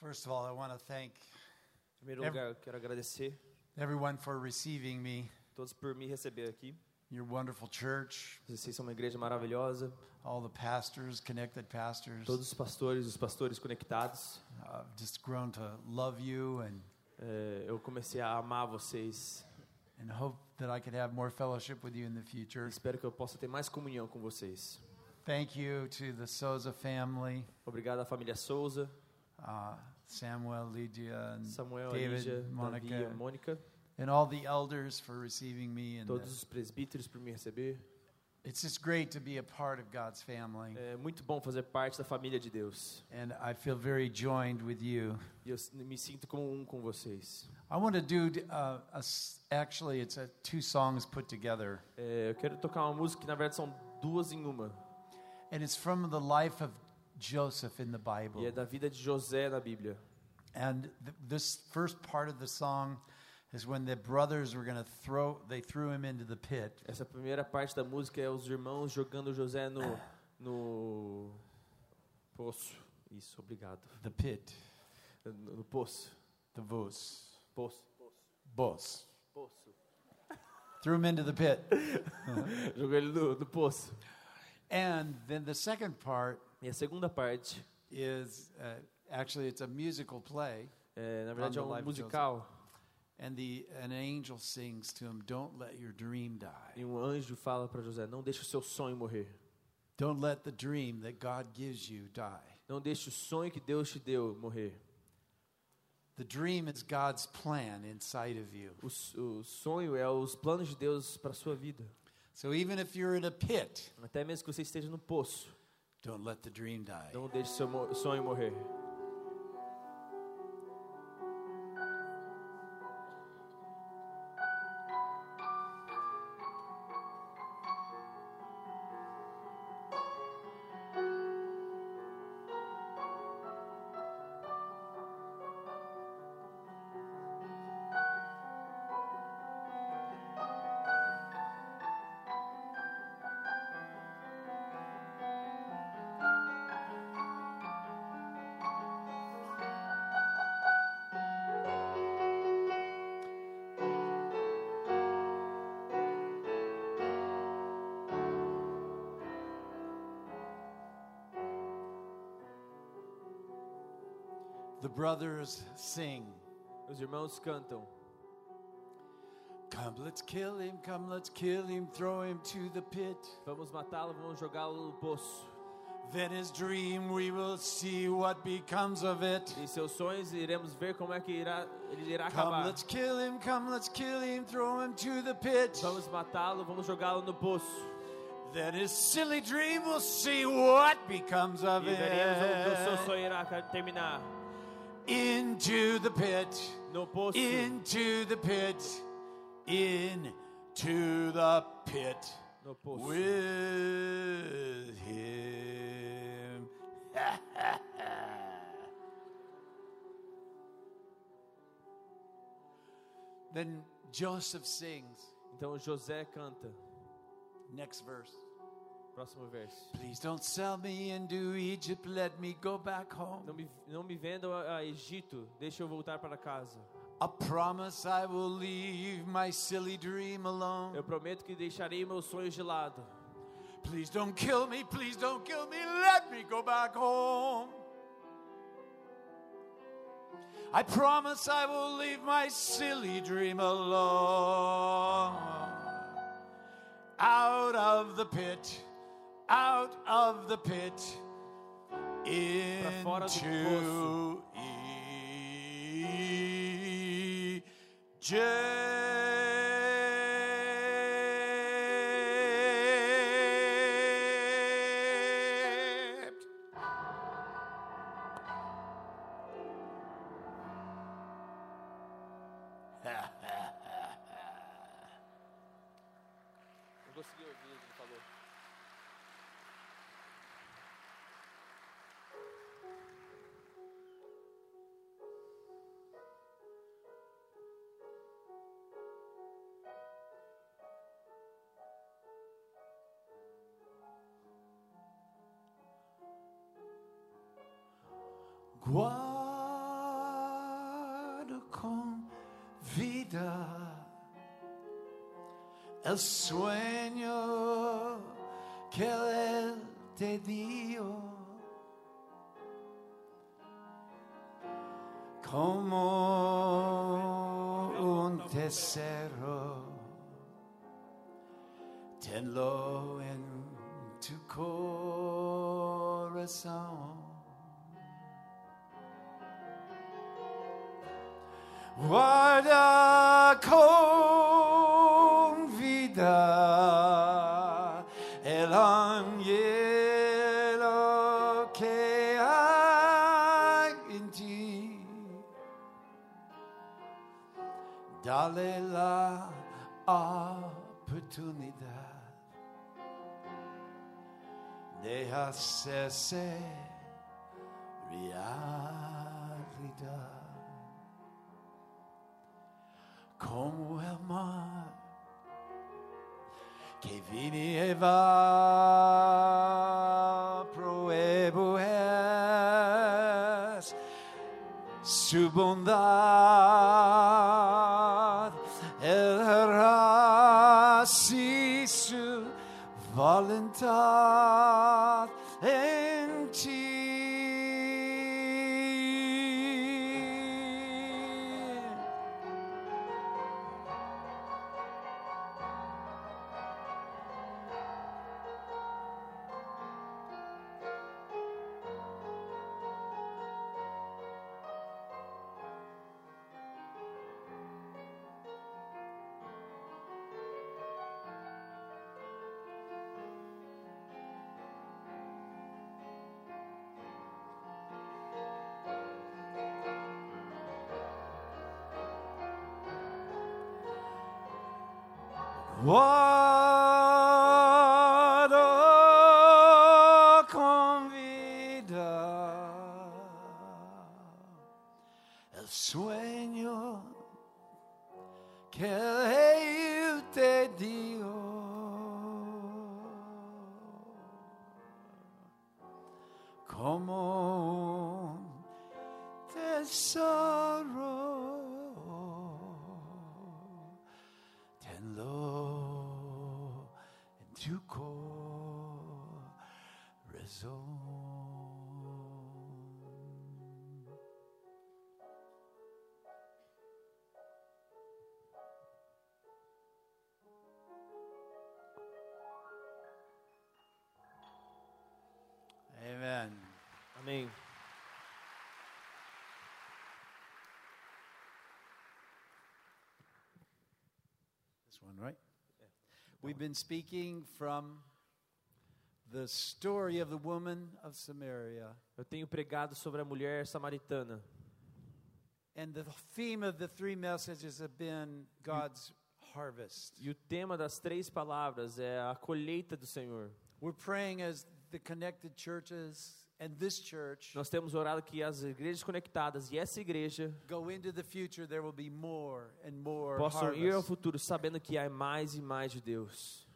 First of all, I want to thank Em primeiro lugar, eu quero agradecer everyone for receiving me, todos por me receber aqui. your wonderful church, Vocês são uma igreja maravilhosa. all the pastors, connected pastors. Todos os pastores, os pastores conectados. I've just grown to love you and, É, eu comecei a amar vocês. and hope that I could have more fellowship with you in the future. Espero que eu possa ter mais comunhão com vocês. Thank you to the Souza family, Obrigado à família Souza, uh, Samuel, Lydia, and Samuel, David, Lígia, Davi, Monica, and all the elders for receiving me. And todos os presbíteros por me receber. it's just great to be a part of God's family. É muito bom fazer parte da família de Deus. And I feel very joined with you. E eu me sinto como um com vocês. I want to do uh, a actually it's a, two songs put together, É, eu quero tocar uma música que na verdade são duas em uma. and it's from the life of Joseph in the E é Bible. da vida de José na Bíblia. And th- this first part of the song is when the brothers were going to throw they threw him into the pit, Essa primeira parte da música é os irmãos jogando José no, no poço. Isso, obrigado. the pit, No, no poço. the vos, Poço. bos. Poço. Threw him into the pit. Jogou ele no, no poço. And then the second part E a segunda parte, is uh, actually it's a musical play, é, na verdade, é um musical. and the an angel sings to him, "Don't let your dream die." E um anjo fala para José: Não deixe o seu sonho morrer. Don't let the dream that God gives you die. Não deixe o sonho que Deus te deu morrer. The dream is God's plan inside of you. O, o sonho é os planos de Deus para sua vida. So even if you're in a pit, Até mesmo que você esteja no poço, don't let the dream die. não deixe seu sonho morrer. The brothers sing. Os irmãos cantam. Come, let's kill him. Come, let's kill him. Throw him to the pit. Vamos matá-lo, vamos jogá-lo no poço. Then his dream, we will see what becomes of it. E seus sonhos iremos ver como é que irá, ele irá Come, acabar. let's kill him. Come, let's kill him. Throw him to the pit. Vamos matá-lo, vamos jogá-lo no poço. Then his silly dream, we'll see what becomes of E veremos onde o seu it. sonho irá terminar. Into the pit. No poço. into the pit, into the pit No poço. with him. then Joseph sings, Então José canta. next verse. Próximo verso. Please don't sell me into Egypt, let me go back Não home. me, não me vendam a, a Egito, deixa eu voltar para casa. I promise I will leave my silly dream alone. Eu prometo que deixarei meus sonhos de lado. Please don't kill me, please don't kill me, let me go back home. I promise I will leave my silly dream alone. Out of the pit, out of the pit, into Egypt. Guardo con vida el sueño que Él te dio. Como un tesoro, tenlo Guarda con vida el anhelo que hay en ti. Dale la oportunidad de hacerse Subunda Como tesoro. Tenlo en tu corazón. Amém. This one, right? We've been speaking from the story of the woman of Samaria. Eu tenho pregado sobre a mulher samaritana. And the theme of the three messages have been God's harvest. E o tema das três palavras é a colheita do Senhor. We're praying as the connected churches and this church Nós temos orado que as igrejas conectadas e essa igreja go into the future, there will be more and more possam ir ao futuro sabendo que há mais e mais de Deus.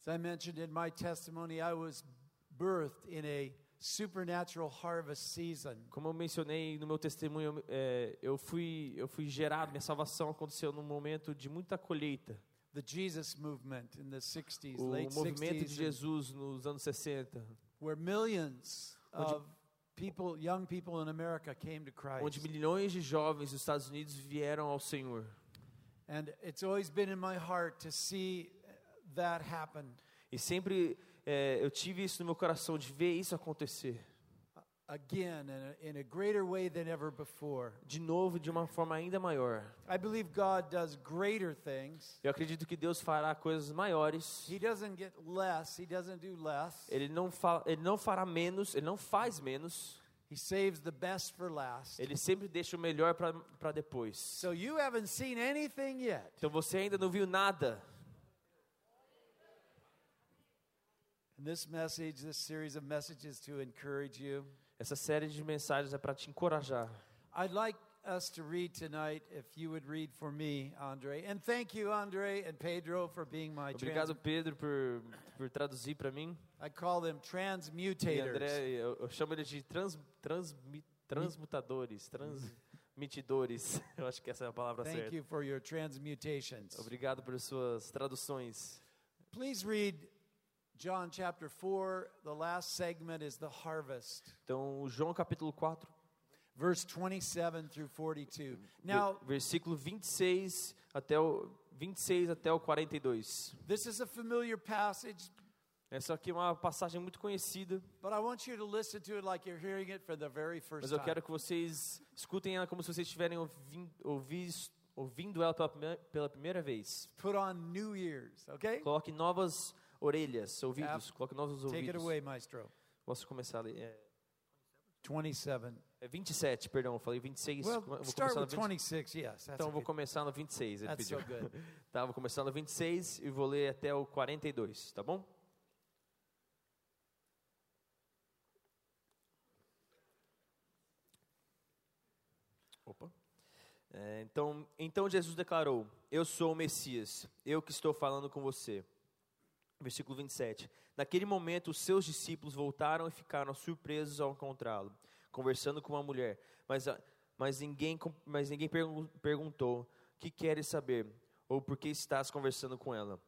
As I mentioned in my testimony, I was birthed in a supernatural harvest season. Como eu mencionei no meu testemunho, é, eu fui eu fui gerado, minha salvação aconteceu num momento de muita colheita. The Jesus movement in the 60s, O late movimento 60s, de Jesus nos anos 60, where millions Onde- of people, young people in America came to onde Christ. milhões de jovens dos Estados Unidos vieram ao Senhor. And it's always been in my heart to see that happen. E sempre é, eu tive isso no meu coração de ver isso acontecer. Again in a, in a greater way than ever before. De novo, de uma forma ainda maior. I believe God does greater things. Eu acredito que Deus fará coisas maiores. He doesn't get less, He doesn't do less. Ele não, fa ele não fará menos, ele não faz menos. He saves the best for last. Ele sempre deixa o melhor para depois. So you haven't seen anything yet. Então você ainda não viu nada. And this message, this series of messages to encourage you. Essa série de mensagens é para te encorajar. I'd like us to read tonight, if you would read for me, Andre. And thank you, Andre and Pedro, for being my Obrigado, trans- Pedro, por, por traduzir para mim. I call them E transmutators. André, eu, eu chamo eles de trans, transmi- transmutadores, trans, Transmitidores. Eu acho que essa é a palavra Thank certa. you for your transmutations. Obrigado por suas traduções. Please read John chapter 4. The last segment is the harvest, Então, João capítulo 4, verse 27 through 42. ve- Now, versículo 26 até o 26 até o 42. this is a familiar passage, Essa aqui é uma passagem muito conhecida, but I want you to listen to it like you're hearing it for the very first mas eu quero que vocês escutem ela como se vocês estiverem ouvindo, ouvindo ela pela primeira, pela primeira vez. Put on new ears, okay? Coloque novas orelhas, ouvidos. Coloque novos Take it ouvidos. away, maestro. Posso começar ali? É, 27. é 27, perdão, eu falei 26. Well, vou start começar with 20 26, yes. Então vou começar no 26, ele That's pediu. so good. Tá, vou começar no 26 e vou ler até o 42, tá bom? Opa. É, então, então Jesus declarou: Eu sou o Messias, eu que estou falando com você. Versículo 27. Naquele momento, os seus discípulos voltaram e ficaram surpresos ao encontrá-lo, conversando com uma mulher. Mas, mas ninguém, mas ninguém pergun- perguntou: Que queres saber? Ou por que estás conversando com ela?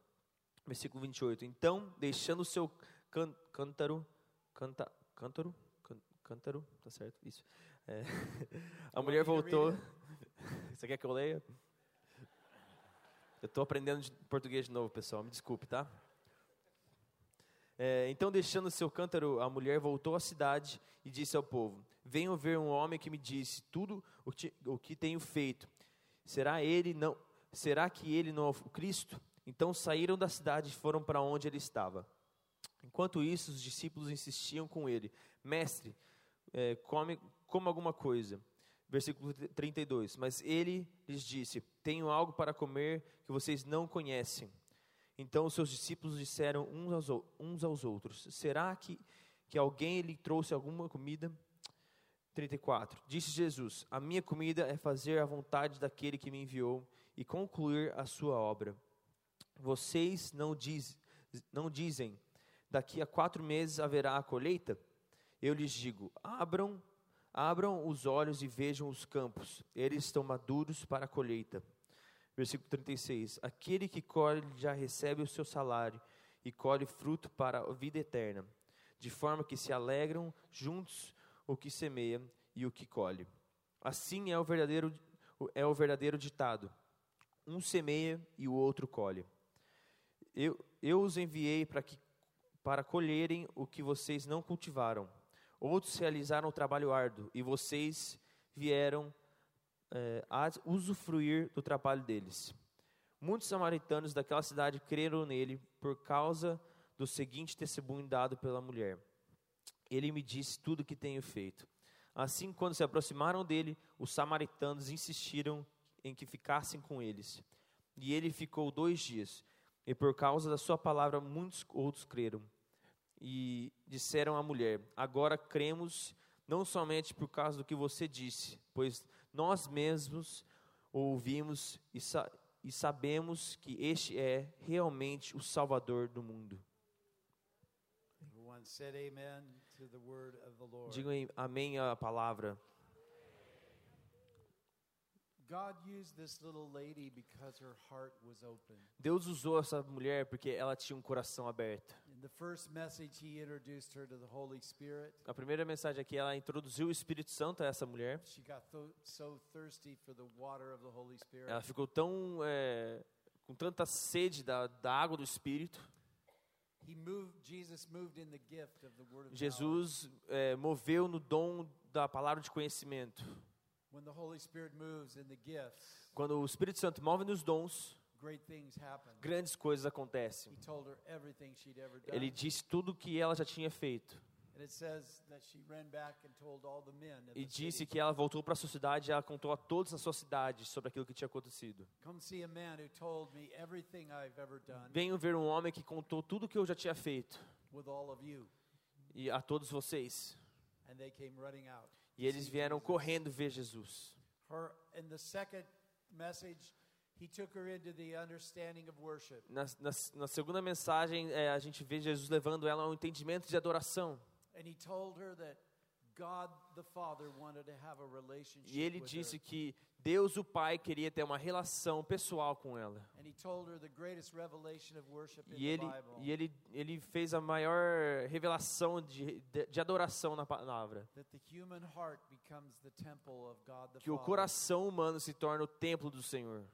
Versículo 28. Então, deixando o seu can, cântaro, canta, cântaro, can, cântaro, tá certo? Isso. É, a mulher voltou. Você quer que eu leia? Eu estou aprendendo de português de novo, pessoal. Me desculpe, tá? É, então, deixando seu cântaro, a mulher voltou à cidade e disse ao povo: Venham ver um homem que me disse tudo o que, o que tenho feito. Será ele não? Será que ele não é o Cristo? Então saíram da cidade e foram para onde ele estava. Enquanto isso, os discípulos insistiam com ele: Mestre, é, come, coma alguma coisa. Versículo 32. Mas ele lhes disse: Tenho algo para comer que vocês não conhecem. Então os seus discípulos disseram uns aos, uns aos outros: Será que, que alguém lhe trouxe alguma comida? 34. Disse Jesus: A minha comida é fazer a vontade daquele que me enviou e concluir a sua obra. Vocês não, diz, não dizem: Daqui a quatro meses haverá a colheita? Eu lhes digo: Abram, abram os olhos e vejam os campos, eles estão maduros para a colheita. Versículo 36. Aquele que colhe já recebe o seu salário e colhe fruto para a vida eterna, de forma que se alegram juntos o que semeia e o que colhe. Assim é o verdadeiro é o verdadeiro ditado: um semeia e o outro colhe. Eu, eu os enviei para que para colherem o que vocês não cultivaram. Outros realizaram o trabalho árduo e vocês vieram eh, a usufruir do trabalho deles. Muitos samaritanos daquela cidade creram nele por causa do seguinte testemunho dado pela mulher. Ele me disse tudo o que tenho feito. Assim, quando se aproximaram dele, os samaritanos insistiram em que ficassem com eles. E ele ficou dois dias. E por causa da sua palavra, muitos outros creram. E disseram à mulher: Agora cremos, não somente por causa do que você disse, pois nós mesmos ouvimos e, sa e sabemos que este é realmente o Salvador do mundo. Digam aí, amém à palavra. God used this little lady because her heart was open. Deus usou essa mulher porque ela tinha um coração aberto. A primeira mensagem aqui, ela introduziu o Espírito Santo a essa mulher. She got tho- so thirsty for the water of the Holy Spirit. Ela ficou tão é, com tanta sede da, da água do Espírito. Jesus é, moveu no dom da palavra de conhecimento. When the Holy Spirit moves in the gifts, Quando o Espírito Santo move nos dons. Grandes coisas acontecem. Ele disse tudo o que ela já tinha feito. and it says that she ran back and told all the men of E disse que ela voltou para a sua cidade e ela contou a todos na sua cidade sobre aquilo que tinha acontecido. Venham ver um homem que contou tudo o que eu já tinha feito. with all of you. E a todos vocês. And they came running out. E eles vieram correndo ver Jesus. Her in the second message, he took her into the understanding of worship. Na, na, na segunda mensagem, é, a gente vê Jesus levando ela ao entendimento de adoração. And he told her that E ele disse que Deus, o Pai, queria ter uma relação pessoal com ela. E ele, e ele, ele fez a maior revelação de, de, de adoração na palavra. Que o coração humano se torna o templo do Senhor.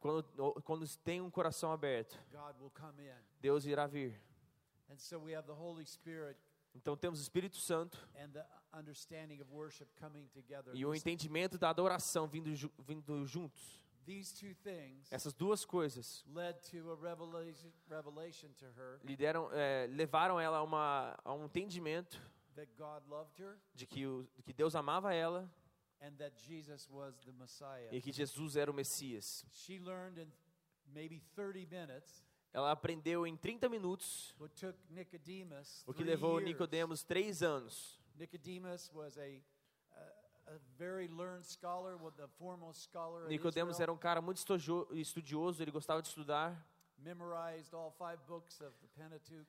Quando, quando tem um coração aberto. Deus irá vir. Então temos o Espírito Santo and the understanding of worship coming together. e o entendimento da adoração vindo, vindo juntos. These two things Essas duas coisas led to a revelation, revelation to her lideram, é, levaram ela a, uma, a um entendimento that God loved her de que, o, de que Deus amava ela and that Jesus was the Messiah. e que Jesus era o Messias. She learned in maybe 30 minutes Ela aprendeu em 30 minutos o que levou. Nicodemos três anos. Nicodemus was a, a, Nicodemos era um cara muito estudioso, ele gostava de estudar.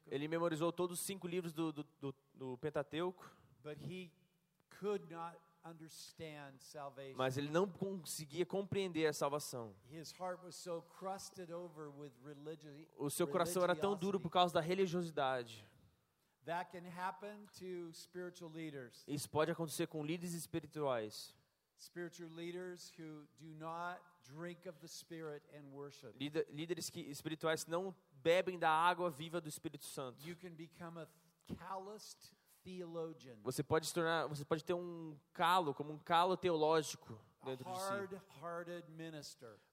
Ele memorizou todos os cinco livros do, do, do, do Pentateuco, but he could not understand salvation. Mas ele não conseguia compreender a salvação. His heart was so crusted over with religion. O seu coração era tão duro por causa da religiosidade. That can happen to spiritual leaders. Isso pode acontecer com líderes espirituais, Spiritual leaders who do not drink of the Spirit and worship. líder- líderes que, espirituais que não bebem da água viva do Espírito Santo. You can become a calloused theologian, Você pode se tornar, você pode ter um calo, como um calo teológico dentro de si.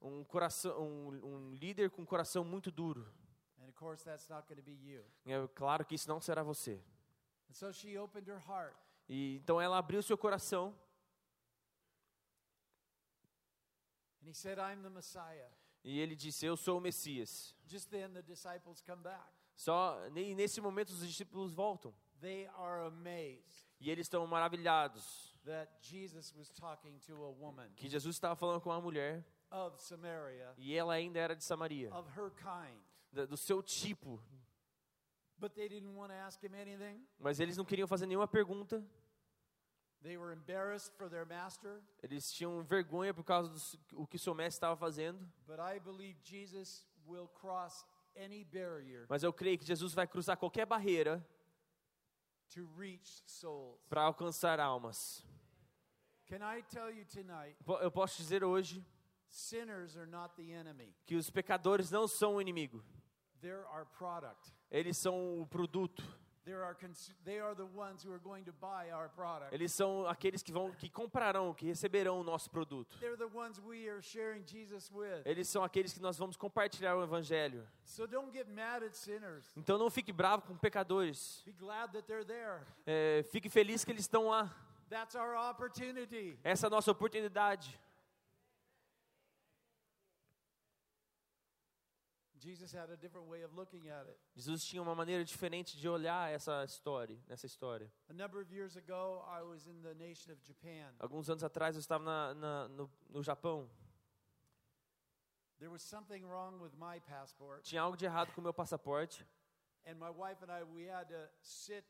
Um coração, um, um líder com um coração muito duro. É claro que isso não será você. E então ela abriu seu coração e ele disse: "Eu sou o Messias". Só e nesse momento os discípulos voltam e eles estão maravilhados that Jesus was talking to a woman que Jesus estava falando com uma mulher of Samaria, e ela ainda era de Samaria, of her kind. da- do seu tipo, But they didn't want to ask him anything. mas eles não queriam fazer nenhuma pergunta. They were embarrassed for their master. Eles tinham vergonha por causa do que seu mestre estava fazendo. But I believe Jesus will cross any barrier Mas eu creio que Jesus vai cruzar qualquer barreira. Para alcançar almas. Can I tell you tonight, Po- Eu posso dizer hoje sinners are not the enemy. que os pecadores não são o inimigo. They're our product. Eles são o produto. They're our cons- they are the ones who are going to buy our product. Eles são aqueles que vão que comprarão, que receberão o nosso produto. Eles são aqueles que nós vamos compartilhar o evangelho. So don't get mad at sinners. Então não fique bravo com pecadores. É, fique feliz que eles estão lá. That's our opportunity. Essa é a nossa oportunidade. Jesus had a different way of looking at it. Jesus tinha uma maneira diferente de olhar essa história, nessa história. A number of years ago, I was in the nation of Japan. Alguns anos atrás eu estava na, na, no, no Japão. There was something wrong with my passport, Tinha algo de errado com o meu passaporte. and my wife and I we had to sit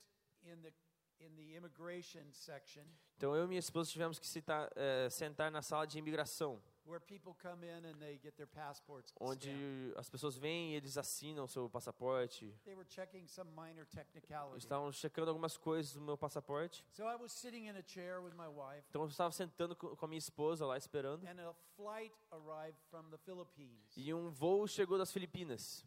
in the in the immigration section Então eu e minha esposa tivemos que citar, eh, sentar na sala de imigração, where people come in and they get their passports onde as pessoas vêm e eles assinam o seu passaporte. They were checking some minor Eles technicality. estavam checando algumas coisas do meu passaporte. So I was sitting in a chair with my wife, Então eu estava sentando co- com a minha esposa lá esperando. and a flight arrived from the Philippines. E um voo chegou das Filipinas.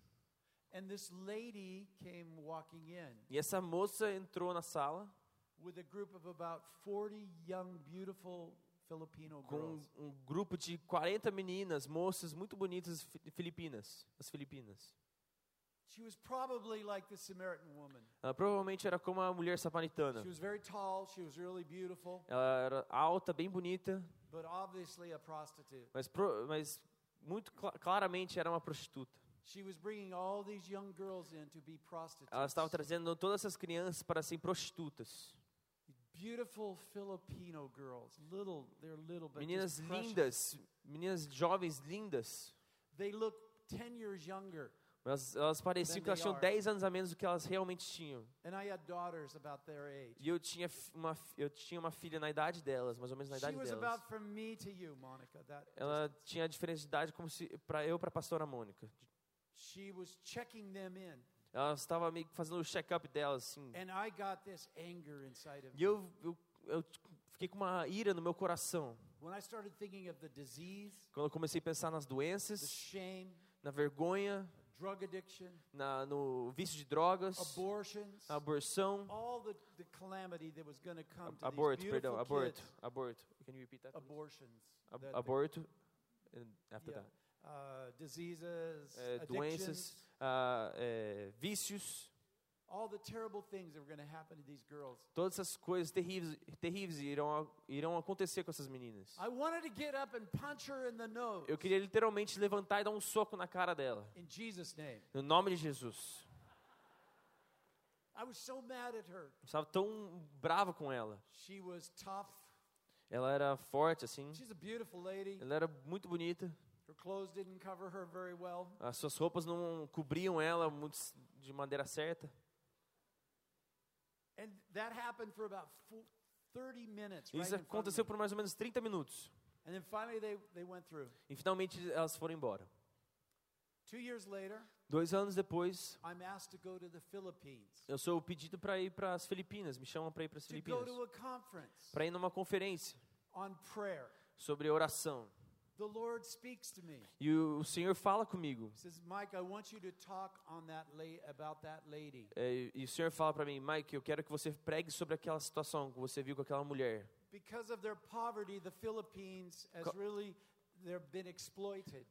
And this lady came walking in E essa moça entrou na sala with a group of about 40 young, beautiful com um, grupo de 40 meninas, moças muito bonitas fi- filipinas, as Filipinas. She was probably like the Samaritan woman. Ela provavelmente era como a mulher samaritana. She was very tall, she was really beautiful, Ela era alta, bem bonita, but obviously a prostitute. mas, pro- mas muito cla- claramente era uma prostituta. She was bringing all these young girls in to be prostitutes. Ela estava trazendo todas essas crianças para serem prostitutas. Beautiful Filipino girls, little, they're little, but Meninas just precious. lindas, meninas jovens lindas. They look 10 years younger. Mas elas pareciam que elas tinham are. 10 anos a menos do que elas realmente tinham. And I had daughters about their age. E eu tinha uma, eu tinha uma filha na idade delas, mais ou menos na idade delas. you, Monica. Ela distance. tinha a diferença de idade como se para eu para a pastora Mônica. Ela estava meio que fazendo o check-up delas assim. And I got this anger inside of E me. eu, eu, eu fiquei com uma ira no meu coração. When I started thinking of the disease, Quando eu comecei a pensar nas the doenças, shame, na vergonha, drug addiction, na, no vício de drogas, abortions, aborção, all the, the calamity that was going to come to aborto, these perdão, aborto, kids. aborto. Can you repeat that? please? Abortions. Ab- that- aborto. and after yeah, that. uh, diseases, addictions, doenças, ah, é, vícios, all the terrible things that were going to happen to these girls. todas essas coisas terríveis, terríveis irão, irão acontecer com essas meninas. Eu queria literalmente levantar e dar um soco na cara dela. No nome de Jesus. Eu estava tão bravo com ela. Ela era forte, assim. She's a beautiful lady. Ela era muito bonita. Her clothes didn't cover her very well. As suas roupas não cobriam ela muito de maneira certa. And that happened for about fo- 30 minutes. Right Isso aconteceu por mais ou menos 30 minutos. And then finally they, they went through. E finalmente elas foram embora. Two years later, Dois anos depois, I'm asked to go to the Philippines. eu sou pedido para ir para as Filipinas. Me chamam para ir para as Filipinas. Para ir numa conferência on prayer. sobre oração. The Lord speaks to me. E o, Senhor fala comigo. He says, Mike, I want you to talk on that la- about that lady. É, e o Senhor fala para mim, Mike, eu quero que você pregue sobre aquela situação que você viu com aquela mulher. Because of their poverty, the Philippines has really.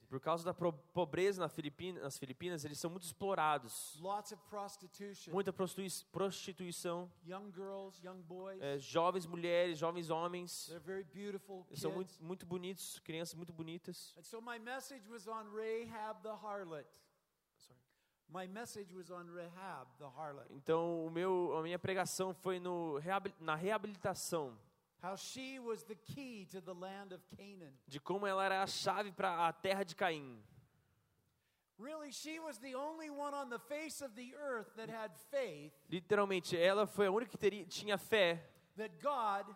Por causa da pobreza na Filipina, nas Filipinas, eles são muito explorados. Lots of prostitution. Muita prostituição. Young girls, young boys. É, jovens mulheres, jovens homens. They're very beautiful Eles são muito, muito bonitos, crianças muito bonitas. And so my message was on Rahab the harlot. Sorry. My message was on Rahab the harlot. Então, o meu, a minha pregação foi no, na reabilitação De como ela era a chave para a terra de Caim. Really, she was the only one on the face of the earth that had faith Literalmente, ela foi a única que teria, tinha fé. that God,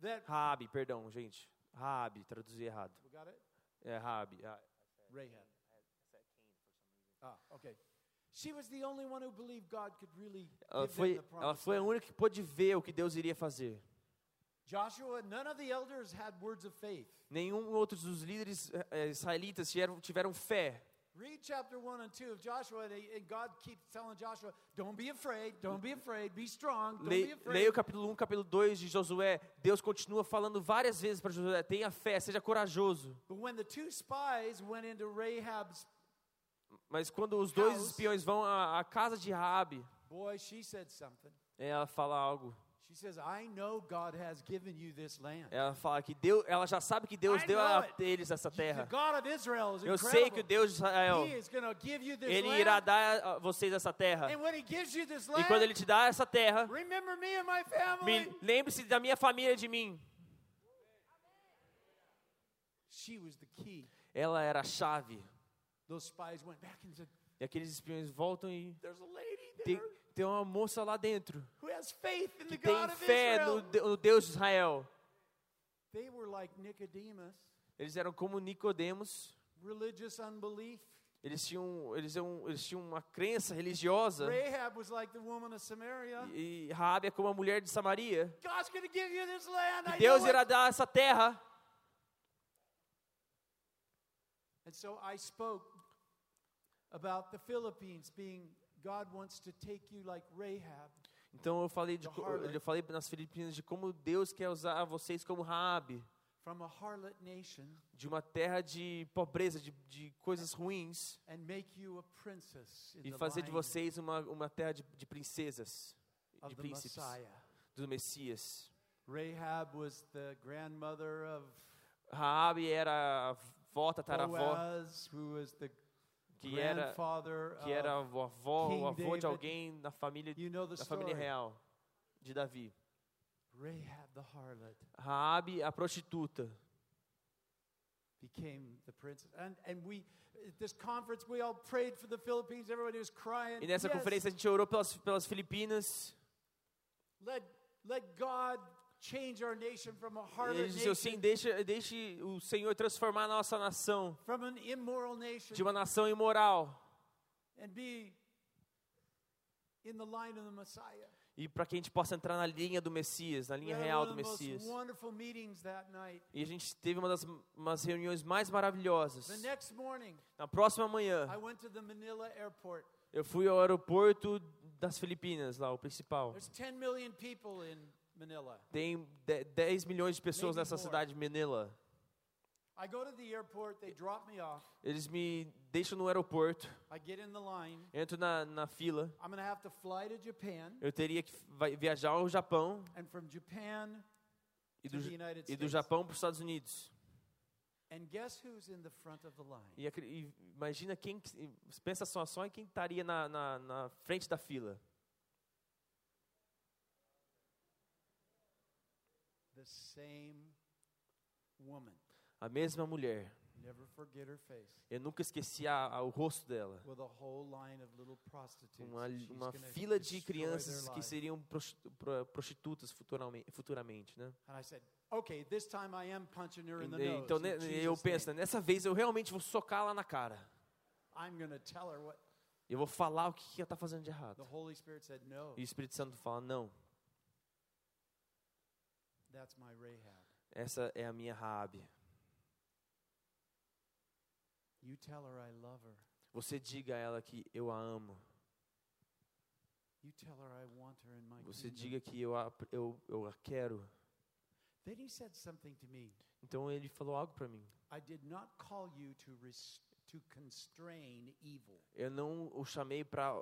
that Rabi, perdão, gente. Rabi, traduzi errado. É Rabi. ah, Rahab. Ah, okay. She was the only one who believed God could really Ela foi, ela foi a única que pôde ver o que Deus iria fazer. Joshua, none of the elders had words of faith. Nenhum outro dos líderes eh, israelitas tiveram, tiveram fé. Read chapter 1 and 2 of Joshua, and, God keeps telling Joshua, don't be afraid, don't be afraid, be strong, don't be afraid. leia o capítulo 1, capítulo 2 de Josué. Deus continua falando várias vezes para Josué: tenha fé, seja corajoso. But when the two spies went into Rahab's, Mas quando os dois espiões vão à, à casa de Raabe, boy, she said something. ela fala algo. She says, I know God has given you this land. Ela fala que Deus, ela já sabe que Deus I deu a it. eles essa terra. God of Israel is Eu sei que o Deus de Israel, ele irá dar a vocês essa terra. And when he gives you this E quando ele te dá essa terra, remember me and my family. me- lembre-se da minha família e de mim. She was the key. Ela era a chave. Those spies went back and said, E aqueles espiões voltam e There's a lady tem, tem uma moça lá dentro que tem fé no, De- no Deus de Israel. They were like Nicodemus, Eles eram como Nicodemos. Eles tinham, eles, tinham, eles tinham uma crença religiosa. Rahab was like the woman of Samaria. E Raabe é como a mulher de Samaria. E Deus irá dar essa terra. And so I spoke about the Philippines being God wants to take you like Rahab. Então eu falei, de, eu falei nas Filipinas de como Deus quer usar vocês como Raabe, from a harlot nation de uma terra de pobreza, de, de coisas ruins, and make you a princess in e fazer de vocês uma, uma terra de, de princesas, de príncipes, do Messias. Rahab was the grandmother of Raabe era a avó, tataravó, Boaz, who was the que era, que era of, o avó, King o avô de alguém da família, da família real, de Davi. Raabe, a prostituta. became the princess. And, and we, at this conference, we all prayed for the Philippines. Everybody was crying. E nessa conferência a gente orou pelas, pelas Filipinas. let, let God change our nation from a ele disse assim: deixe, deixe o Senhor transformar a nossa nação from an immoral nation, de uma nação imoral and be in the line of the Messiah. e para que a gente possa entrar na linha do Messias, na We linha had real one do of the most Messias. wonderful meetings that night. E a gente teve uma das umas reuniões mais maravilhosas. The next morning, Na próxima manhã, I went to the Manila airport. eu fui ao aeroporto das Filipinas, lá o principal. There's 10 million people in Manila. Tem de- 10 milhões de pessoas Maybe nessa more. cidade, Manila. I go to the airport, they drop me off. Eles me deixam no aeroporto, I get in the line. entro na, na fila. I'm to have to fly to Japan, Eu teria que viajar ao Japão and from Japan e to do, the United e do States. Japão para os Estados Unidos. And guess who's in the front of the line? E, imagina quem. que- Pensa só, só em quem estaria na, na, na frente da fila. The same woman. A mesma mulher. Never forget her face. Eu nunca esqueci a, a- o rosto dela. With a whole line of little prostitutes. Uma, uma fila de crianças que seriam prostitu- pro- prostitutas futuramente, futuramente né? And I said, okay, this time I am punching her in the nose. Então eu penso, nessa vez eu realmente vou socar ela na cara. I'm going to tell her what Eu vou falar o que ela está fazendo de the errado. Holy Spirit said. No, E o Espírito Santo fala: não. Essa é a minha Raabe. You tell her I love her. Você diga a ela que eu a amo. You tell her I want her in my Você diga que eu a, eu, eu a quero. Then he said something to me. Então ele falou algo para mim. I did not call you to res- to constrain evil. Eu não o chamei para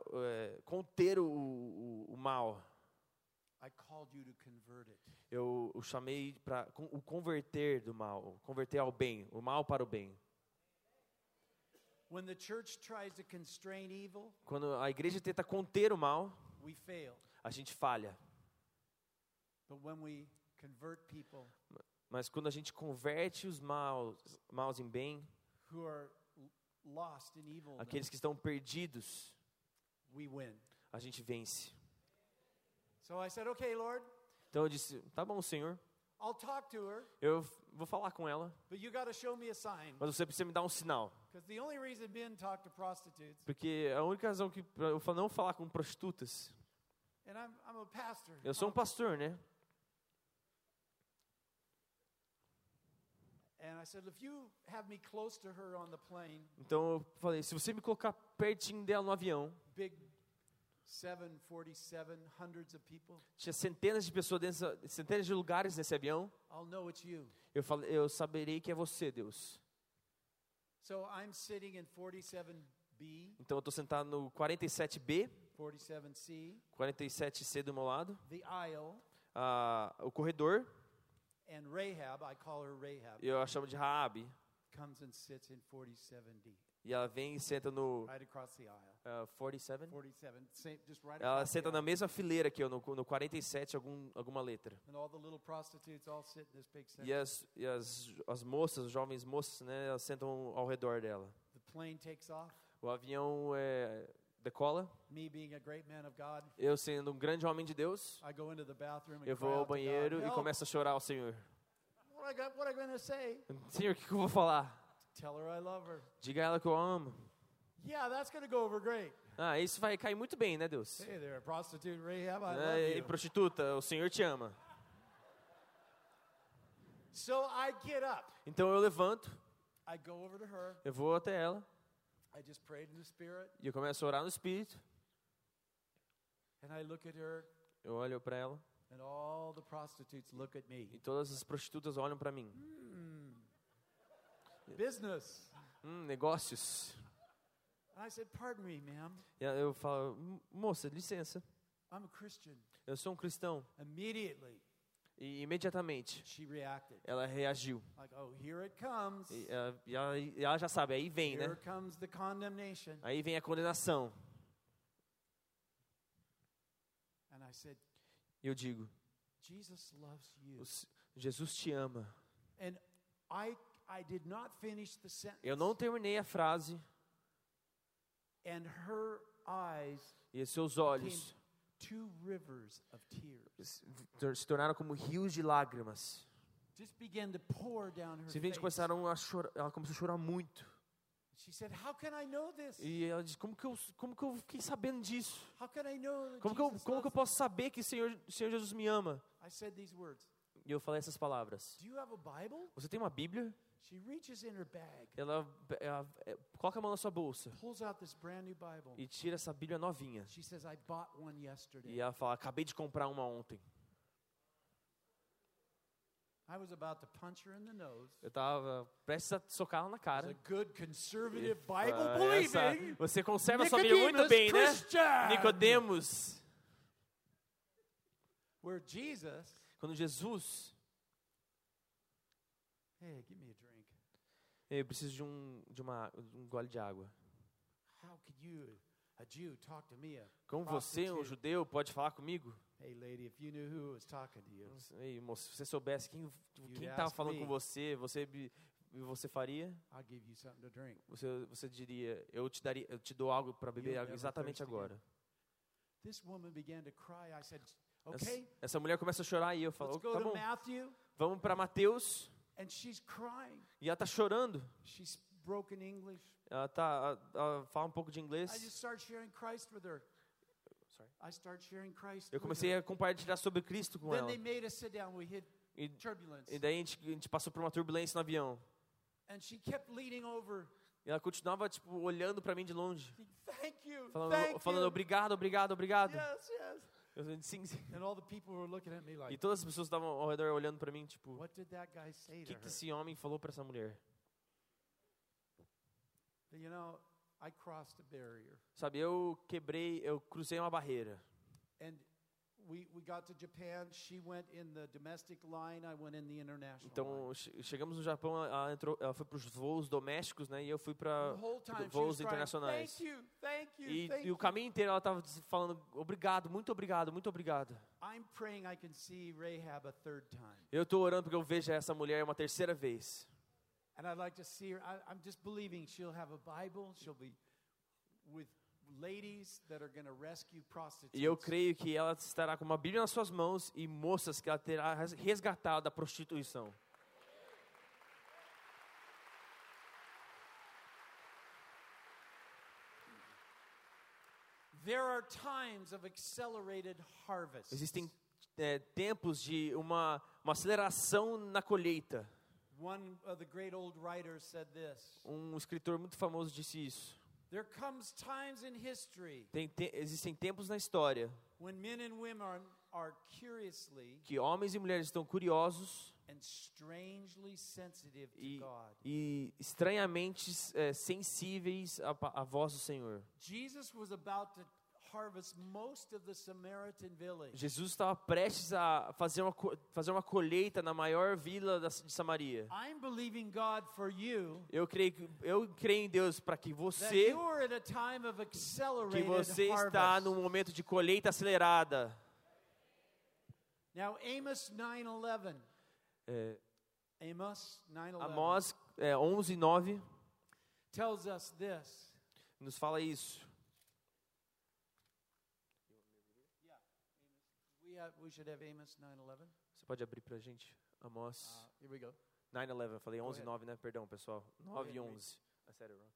conter o, o, o mal. I called you to convert it. Eu o chamei para o converter do mal, converter ao bem, o mal para o bem. Quando a igreja tenta conter o mal, a gente falha. Mas quando a gente converte os maus, maus em bem, aqueles que estão perdidos, a gente vence. So I said, okay, Lord, Então eu disse: "Tá bom, Senhor. I'll talk to her, Eu vou falar com ela, but you show me a sign. mas você precisa me dar um sinal, Because the only reason men talk to prostitutes, porque a única razão que eu não falar com prostitutas, and I'm, I'm a pastor. eu sou um pastor, né? And I said, if you have me close to her on the plane, Então eu falei: se você me colocar pertinho dela no avião, big 747, hundreds of people, tinha centenas de pessoas dentro, centenas de lugares nesse avião. I'll know it's you. Eu falei, eu saberei que é você, Deus. So I'm sitting in 47B, Então eu estou sentado no 47B, 47C, 47C do meu lado, the aisle, ah, o corredor, and Rahab, I call her Rahab, eu a chamo de Raabe, comes and sits in 47D, e ela vem e senta no ah, 47. 47, same, just right Ela senta na mesma fileira que eu, no, no 47, algum, alguma letra. E as, e as, as moças, as jovens moças, né, elas sentam ao redor dela. The plane takes off. O avião é, decola, Me being a great man of God, eu sendo um grande homem de Deus, I go into the bathroom and eu vou ao banheiro e "Help! começo a chorar ao Senhor. What I got? What I going to say? Senhor, o que, que eu vou falar? Tell her I love her. Diga a ela que eu amo. Yeah, that's to go over great. Ah, isso vai cair muito bem, né, Deus? Hey there, prostitute Rahab, I É, love e you. prostituta, o Senhor te ama. So I get up. Então eu levanto, I go over to her. eu vou até ela I just prayed in the spirit, e eu começo a orar no Espírito. and I look at her, Eu olho para ela and all the prostitutes look at me. e todas as prostitutas olham para mim. Business. Hum, negócios. And I said, Pardon me, ma'am. E eu falo, "Mo- moça, licença, I'm a Christian. eu sou um cristão. Immediately, E imediatamente she reacted. ela reagiu. Like, oh, here it comes. E ela, e ela, já sabe, aí vem, Here né? comes the condemnation. Aí vem a condenação. And I said, eu digo, Jesus loves you. "O S- Jesus te ama. And I I did not finish the sentence. Eu não terminei a frase And her eyes e seus olhos two rivers of tears. se tornaram como rios de lágrimas. Just began to pour down her Simplesmente começaram a chorar, ela começou a chorar muito. She said, "How can I know this? E ela disse: Como que eu, como que eu fiquei sabendo disso? Como que eu, como que eu posso saber que o Senhor, Senhor Jesus me ama? me?" I said these words. E eu falei essas palavras. Do you have a Bible? Você tem uma Bíblia? She reaches in her bag, Ela, ela- é, coloca a mão na sua bolsa pulls out this brand new Bible. e tira essa Bíblia novinha. She says, "I bought one yesterday. E ela fala: Acabei de comprar uma ontem. I was about to punch her in the nose." Eu estava prestes a socar ela na cara. a good conservative Ah, Bible essa- você conserva a sua Bíblia muito Nicodemus bem, né? Christian. Nicodemos. Where Jesus, Quando Jesus, hey, give me. Eu preciso de um, de uma, um gole de água. How could you, a Jew, talk to me? A Como você, um judeu, pode falar comigo? Hey, lady, if you knew who was talking to you, Ei, moço, se você soubesse quem estava falando com você, você você faria? I'll give you something to drink. Você você diria, eu te daria, eu te dou algo para beber exatamente agora. This woman began to cry. I said, Essa, okay, essa mulher começa a chorar e eu falo, let's "Oh, go tá bom, Matthew. vamos para Mateus. And she's crying. E ela tá chorando. She's broken English. Ela tá, ela fala um pouco de inglês. I just start sharing Christ with her. Sorry. I start sharing Christ. Eu with comecei a compartilhar sobre Cristo com Then ela. they made us sit down. We hit E, e daí a gente, a gente passou por uma turbulência no avião. And she kept leaning over. E ela continuava, tipo, olhando para mim de longe. Thank you. Falando, falando obrigado, obrigado, obrigado. Yes, yes. Eu disse, sim, sim. And all the people were looking at me E like, todas as pessoas estavam ao redor olhando para mim, tipo, o what did that guy say to que, que esse homem falou para essa mulher? But you know, I crossed a barrier. Sabe, eu quebrei, eu cruzei uma barreira. And we, we got to Japan. She went in the domestic line. I went in the international. Então, che- chegamos no Japão, ela, entrou, ela foi para os voos domésticos, né? E eu fui para voos was crying, internacionais. Thank you, thank you, E, thank e o caminho inteiro ela estava falando obrigado, muito obrigado, muito obrigado. I'm praying I can see Rahab a third time. Eu estou orando porque eu vejo essa mulher uma terceira vez. And I'd like to see her. I, I'm just believing she'll have a Bible. She'll be with ladies that are going to rescue prostitutes. E eu creio que ela estará com uma Bíblia nas suas mãos e moças que ela terá res- resgatado da prostituição. There are times of accelerated harvest. Existem é, tempos de uma, uma aceleração na colheita. One of the great old writers said this Um escritor muito famoso disse isso. There comes times in history Tem te- existem tempos na história when men and women are, are curiously que homens e mulheres estão curiosos and strangely sensitive to e, God. e estranhamente é, sensíveis à, à voz do Senhor. Jesus was about to harvest most of the Samaritan village. Jesus estava prestes a fazer uma, fazer uma colheita na maior vila de Samaria. I'm believing God for you Eu creio, eu creio em Deus para que você, que você está num momento de colheita acelerada. Now Amos 9:11. É, Amos 9:11 Amós é, 11, 9 tells us this. nos fala isso. We have, we should have Amos 9:11. Você pode abrir para a gente? Amós Uh, here we go. 9, 11. Eu falei Go 11, ahead. 9, né? Perdão, pessoal. 9 e ahead, 11. I said it wrong.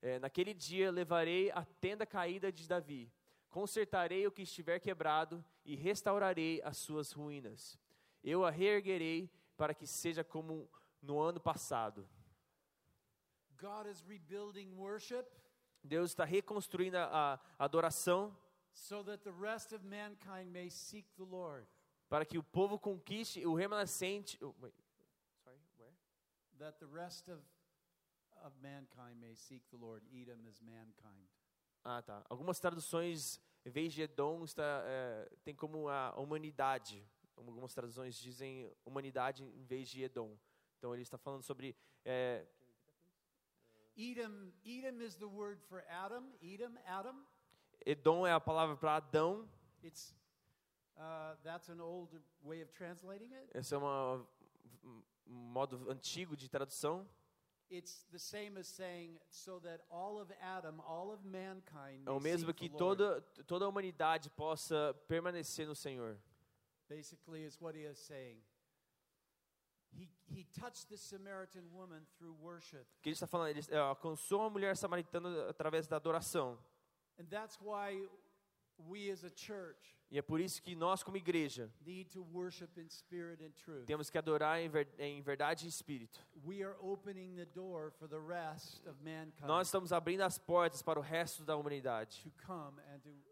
É, naquele dia levarei a tenda caída de Davi, consertarei o que estiver quebrado e restaurarei as suas ruínas. Eu a reerguerei para que seja como no ano passado. God is rebuilding worship Deus está reconstruindo a, a adoração so that the rest of mankind may seek the Lord. para que o povo conquiste o remanescente. oh, wait. Sorry, where? That the rest of, of mankind may seek the Lord. Edom is mankind. Ah, tá. Algumas traduções, em vez de Edom, está, é, tem como a humanidade. Algumas traduções dizem humanidade em vez de Edom. Então ele está falando sobre. é, Edom, Edom is the word for Adam. Edom, Adam. Edom é a palavra para Adão. It's uh, that's an old way of translating it. Essa é uma modo antigo de tradução. It's the same as saying, so that all of Adam, all of mankind, É o mesmo que toda, toda a humanidade possa permanecer no Senhor. Basically, is what he is saying. He, he touched the Samaritan woman through worship. Que ele está falando? Ele é, alcançou a mulher samaritana através da adoração. E é por isso que nós, como igreja, need to worship in spirit and truth. temos que adorar em, ver, em verdade e espírito. We are opening the door for the rest of mankind Nós estamos abrindo as portas para o resto da humanidade,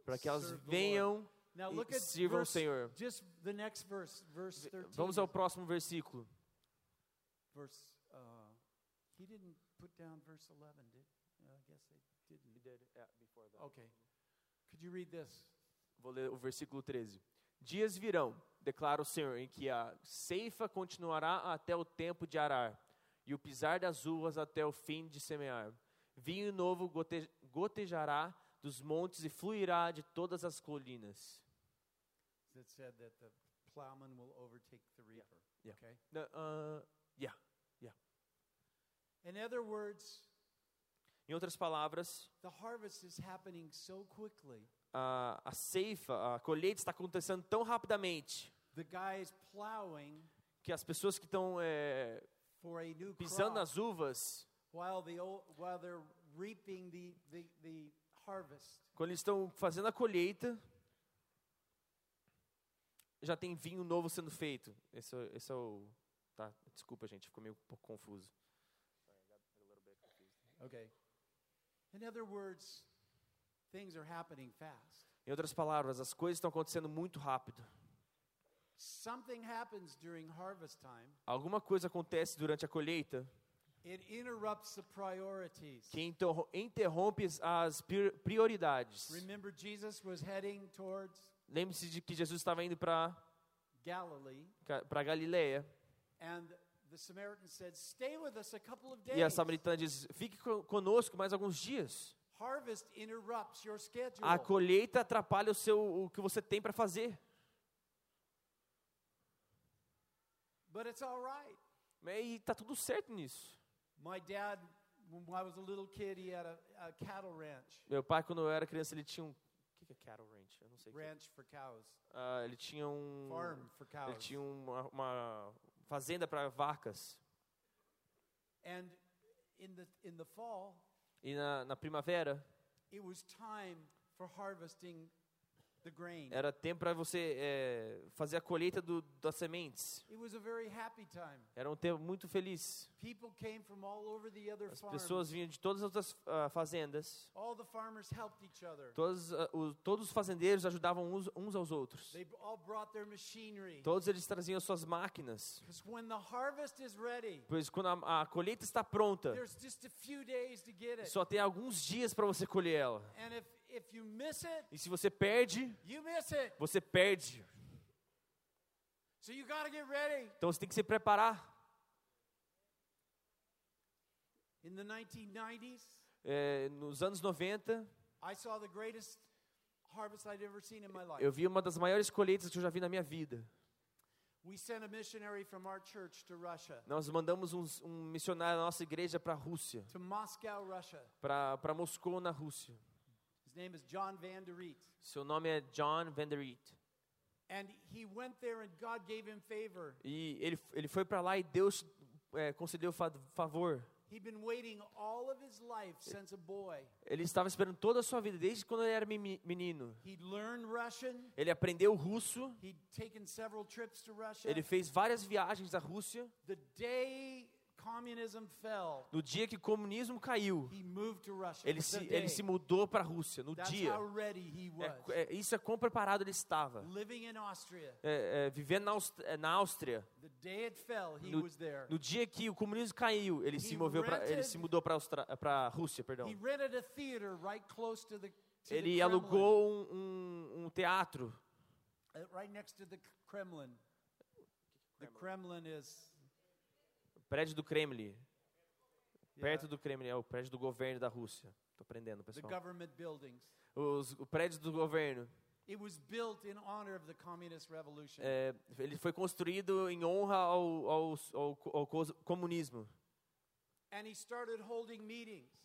para que elas venham Now e look at sirvam o Senhor. just the next verse, verse 13. Vamos ao próximo versículo. verse. Uh, he didn't put down verse 11, did? Uh, I guess they didn't. Okay. Could you read this? Vou ler o versículo 13. Dias virão, declara o Senhor, em que a ceifa continuará até o tempo de arar, e o pisar das uvas até o fim de semear. Vinho novo gote, gotejará dos montes e fluirá de todas as colinas. It said that the plowman will overtake the reaper. Yeah. Okay. Na- ah, yeah. In other words, Em outras palavras, the harvest is happening so quickly. a, a ceifa, a colheita está acontecendo tão rapidamente The guys plowing que as pessoas que estão é, pisando nas uvas, quando eles estão fazendo a colheita, já tem vinho novo sendo feito. Esse, é- esse é o. Tá, desculpa, gente, ficou meio um pouco confuso. Okay. Em outras palavras, as coisas estão acontecendo muito rápido. Something happens during harvest time. Alguma coisa acontece durante a colheita It interrupts the priorities. que interro- interrompe as prior- prioridades. Remember, Jesus was heading towards Lembre-se de que Jesus estava indo para Galilee, para Galileia and the Samaritan said, Stay with us a couple of days. e a samaritana diz: "Fique co- conosco mais alguns dias." Harvest interrupts your schedule. A colheita atrapalha o seu o que você tem para fazer. But it's all right. E tá tudo certo nisso. My dad, when I was a little kid, he had a, a cattle ranch, Meu pai quando eu era criança ele tinha um o que que é cattle ranch? Eu não sei. que é. ranch for cows, Ah, ele tinha um farm for ele cows. tinha uma, uma fazenda para vacas. And in the, in the fall, E na, na primavera it was time for harvesting. Era tempo para você é, fazer a colheita do, das sementes. Era um tempo muito feliz. As pessoas vinham de todas as outras ah, fazendas. Todos, ah, os, todos os fazendeiros ajudavam uns, uns aos outros. Todos eles traziam suas máquinas. Pois quando a, a colheita está pronta, só tem alguns dias para você colher ela. And if, if you miss it, E se você perde, you miss it. você perde. So you got to get ready. Então você tem que se preparar. In the 1990s, É, nos anos 90, I saw the greatest harvest I'd ever seen in my life. eu vi uma das maiores colheitas que eu já vi na minha vida. We sent a missionary from our church to Russia, Nós mandamos uns- um missionário da nossa igreja para a Rússia, to Moscow, Russia. para Moscou, na Rússia. His name is John Van Der Riet. Seu nome é John Van Der Riet. And he went there and God gave him favor. E ele, ele foi para lá e Deus é, concedeu fa favor. He'd been waiting all of his life since a boy. Ele estava esperando toda a sua vida, desde quando ele era meni- menino. He'd learned Russian. Ele aprendeu russo, He'd taken several trips to Russia. ele fez várias viagens à Rússia. The day No dia que o comunismo caiu, he moved to Russia. ele se, ele se mudou para a Rússia, no dia. É, é, isso é quão preparado ele estava. É, vivendo na, Aust- na Áustria, No- no dia que o comunismo caiu, ele se moveu ele se mudou para a Rússia, perdão. Ele alugou um, um, um teatro uh, right next to the Kremlin. The Kremlin is prédio do Kremlin, perto do Kremlin, é o prédio do governo da Rússia. Tô aprendendo, the pessoal. government buildings. Os, o prédio do governo. It was built in honor of the communist revolution. É, ele foi construído em honra ao, ao, ao, ao comunismo. And he started holding meetings.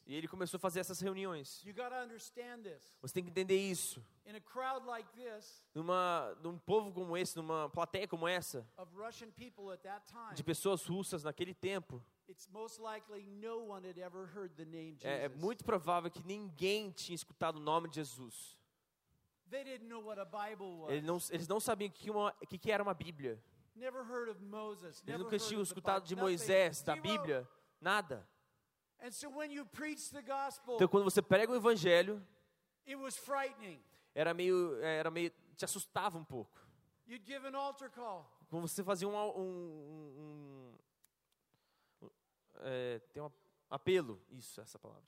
E ele começou a fazer essas reuniões. You got to understand this. Você tem que entender isso. In a crowd like this Numa, num povo como esse, numa plateia como essa, de pessoas russas naquele tempo, é, é muito provável que ninguém tinha escutado o nome de Jesus. They didn't know what a Bible was. Eles não, eles não sabiam o que, uma, que, que era uma Bíblia. Eles nunca tinham escutado de. Moisés, da. Bíblia, nada. Então, quando você prega o Evangelho, era meio, era meio, te assustava um pouco. Quando você fazia um, um, um, um é, tem um apelo, isso, essa palavra.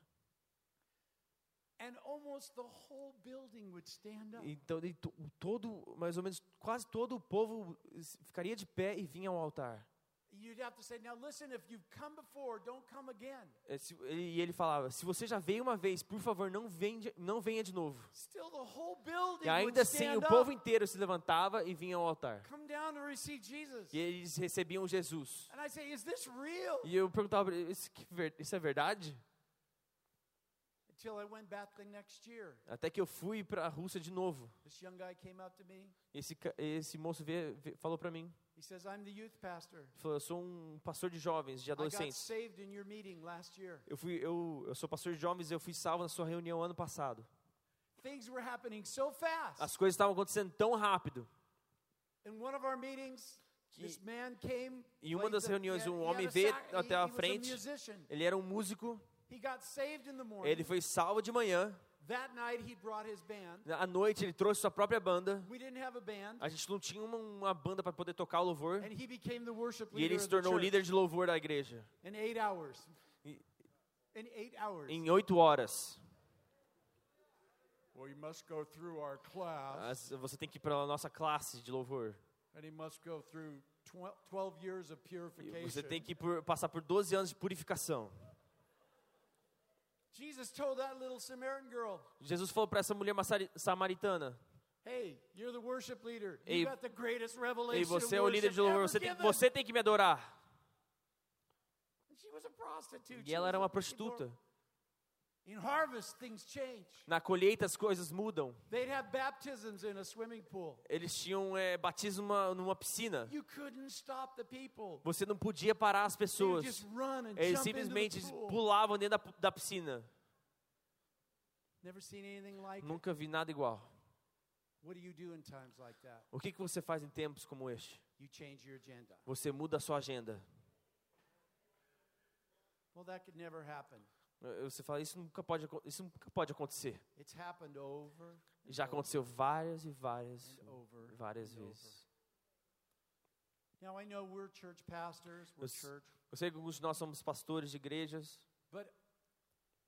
Então, to- todo, mais ou menos, quase todo o povo ficaria de pé e vinha ao altar. You'd have to say, now listen, if you've come before, don't come again. É, E ele falava: se você já veio uma vez, por favor, não venha, não venha de novo. Still, the whole building E ainda assim, o povo inteiro se levantava e vinha ao altar. Come down to receive Jesus. E eles recebiam Jesus. And I say, is this real? E eu perguntava: isso, é verdade? Until I went back the next year. Até que eu fui para a Rússia de novo. Esse, esse moço veio, veio- falou para mim: He says, I'm the youth pastor. ele falou, eu sou um pastor de jovens, de I got adolescentes. saved in your meeting last year. Eu, fui, eu, eu sou pastor de jovens e eu fui salvo na sua reunião ano passado. Things were happening so fast. As coisas estavam acontecendo tão rápido. In one of our meetings, Que- this man came. Em uma played das the- reuniões, he had- um had homem a veio sax- até he- a he was a frente. musician. Ele era um músico. He got saved in the morning. Ele foi salvo de manhã. That night, he brought his band. À noite, ele trouxe sua própria banda. We didn't have a band. A gente não tinha uma, uma banda para poder tocar o louvor. And he became the worship E leader ele se tornou o líder de louvor da igreja. in eight hours. E- In eight hours. Em oito horas. Well, you must go through our class, As- Você tem que ir para a nossa classe de louvor. and he must go through tw- 12 years of E purification. Você tem que ir por- passar por 12 anos de purificação. Jesus told that little Samaritan girl, Jesus falou para essa mulher samaritana: "Hey, you're the worship leader. Ei, you got the greatest revelation Ei, você é o líder de louvor, você tem, given." você tem que me adorar. And She was a prostitute. E ela era uma prostituta. In harvest, things change. Na colheita as coisas mudam. They'd have baptisms in a swimming pool. Eles tinham é, batismo numa, numa piscina. You couldn't stop the people. Você não podia parar as pessoas. just run and Eles simplesmente the pool. pulavam dentro da, da piscina. Never seen anything like. Nunca vi nada igual. What do you do in times like that? O que, que você faz em tempos como este? You change your agenda. Você muda a sua agenda. Well, that could never happen. Eh, Você fala, isso nunca pode, isso nunca pode acontecer. It's happened over and Já aconteceu várias e várias, over. várias vezes. Now I know we're church pastors, we're Eu Eu sei que alguns de nós somos pastores de igrejas, but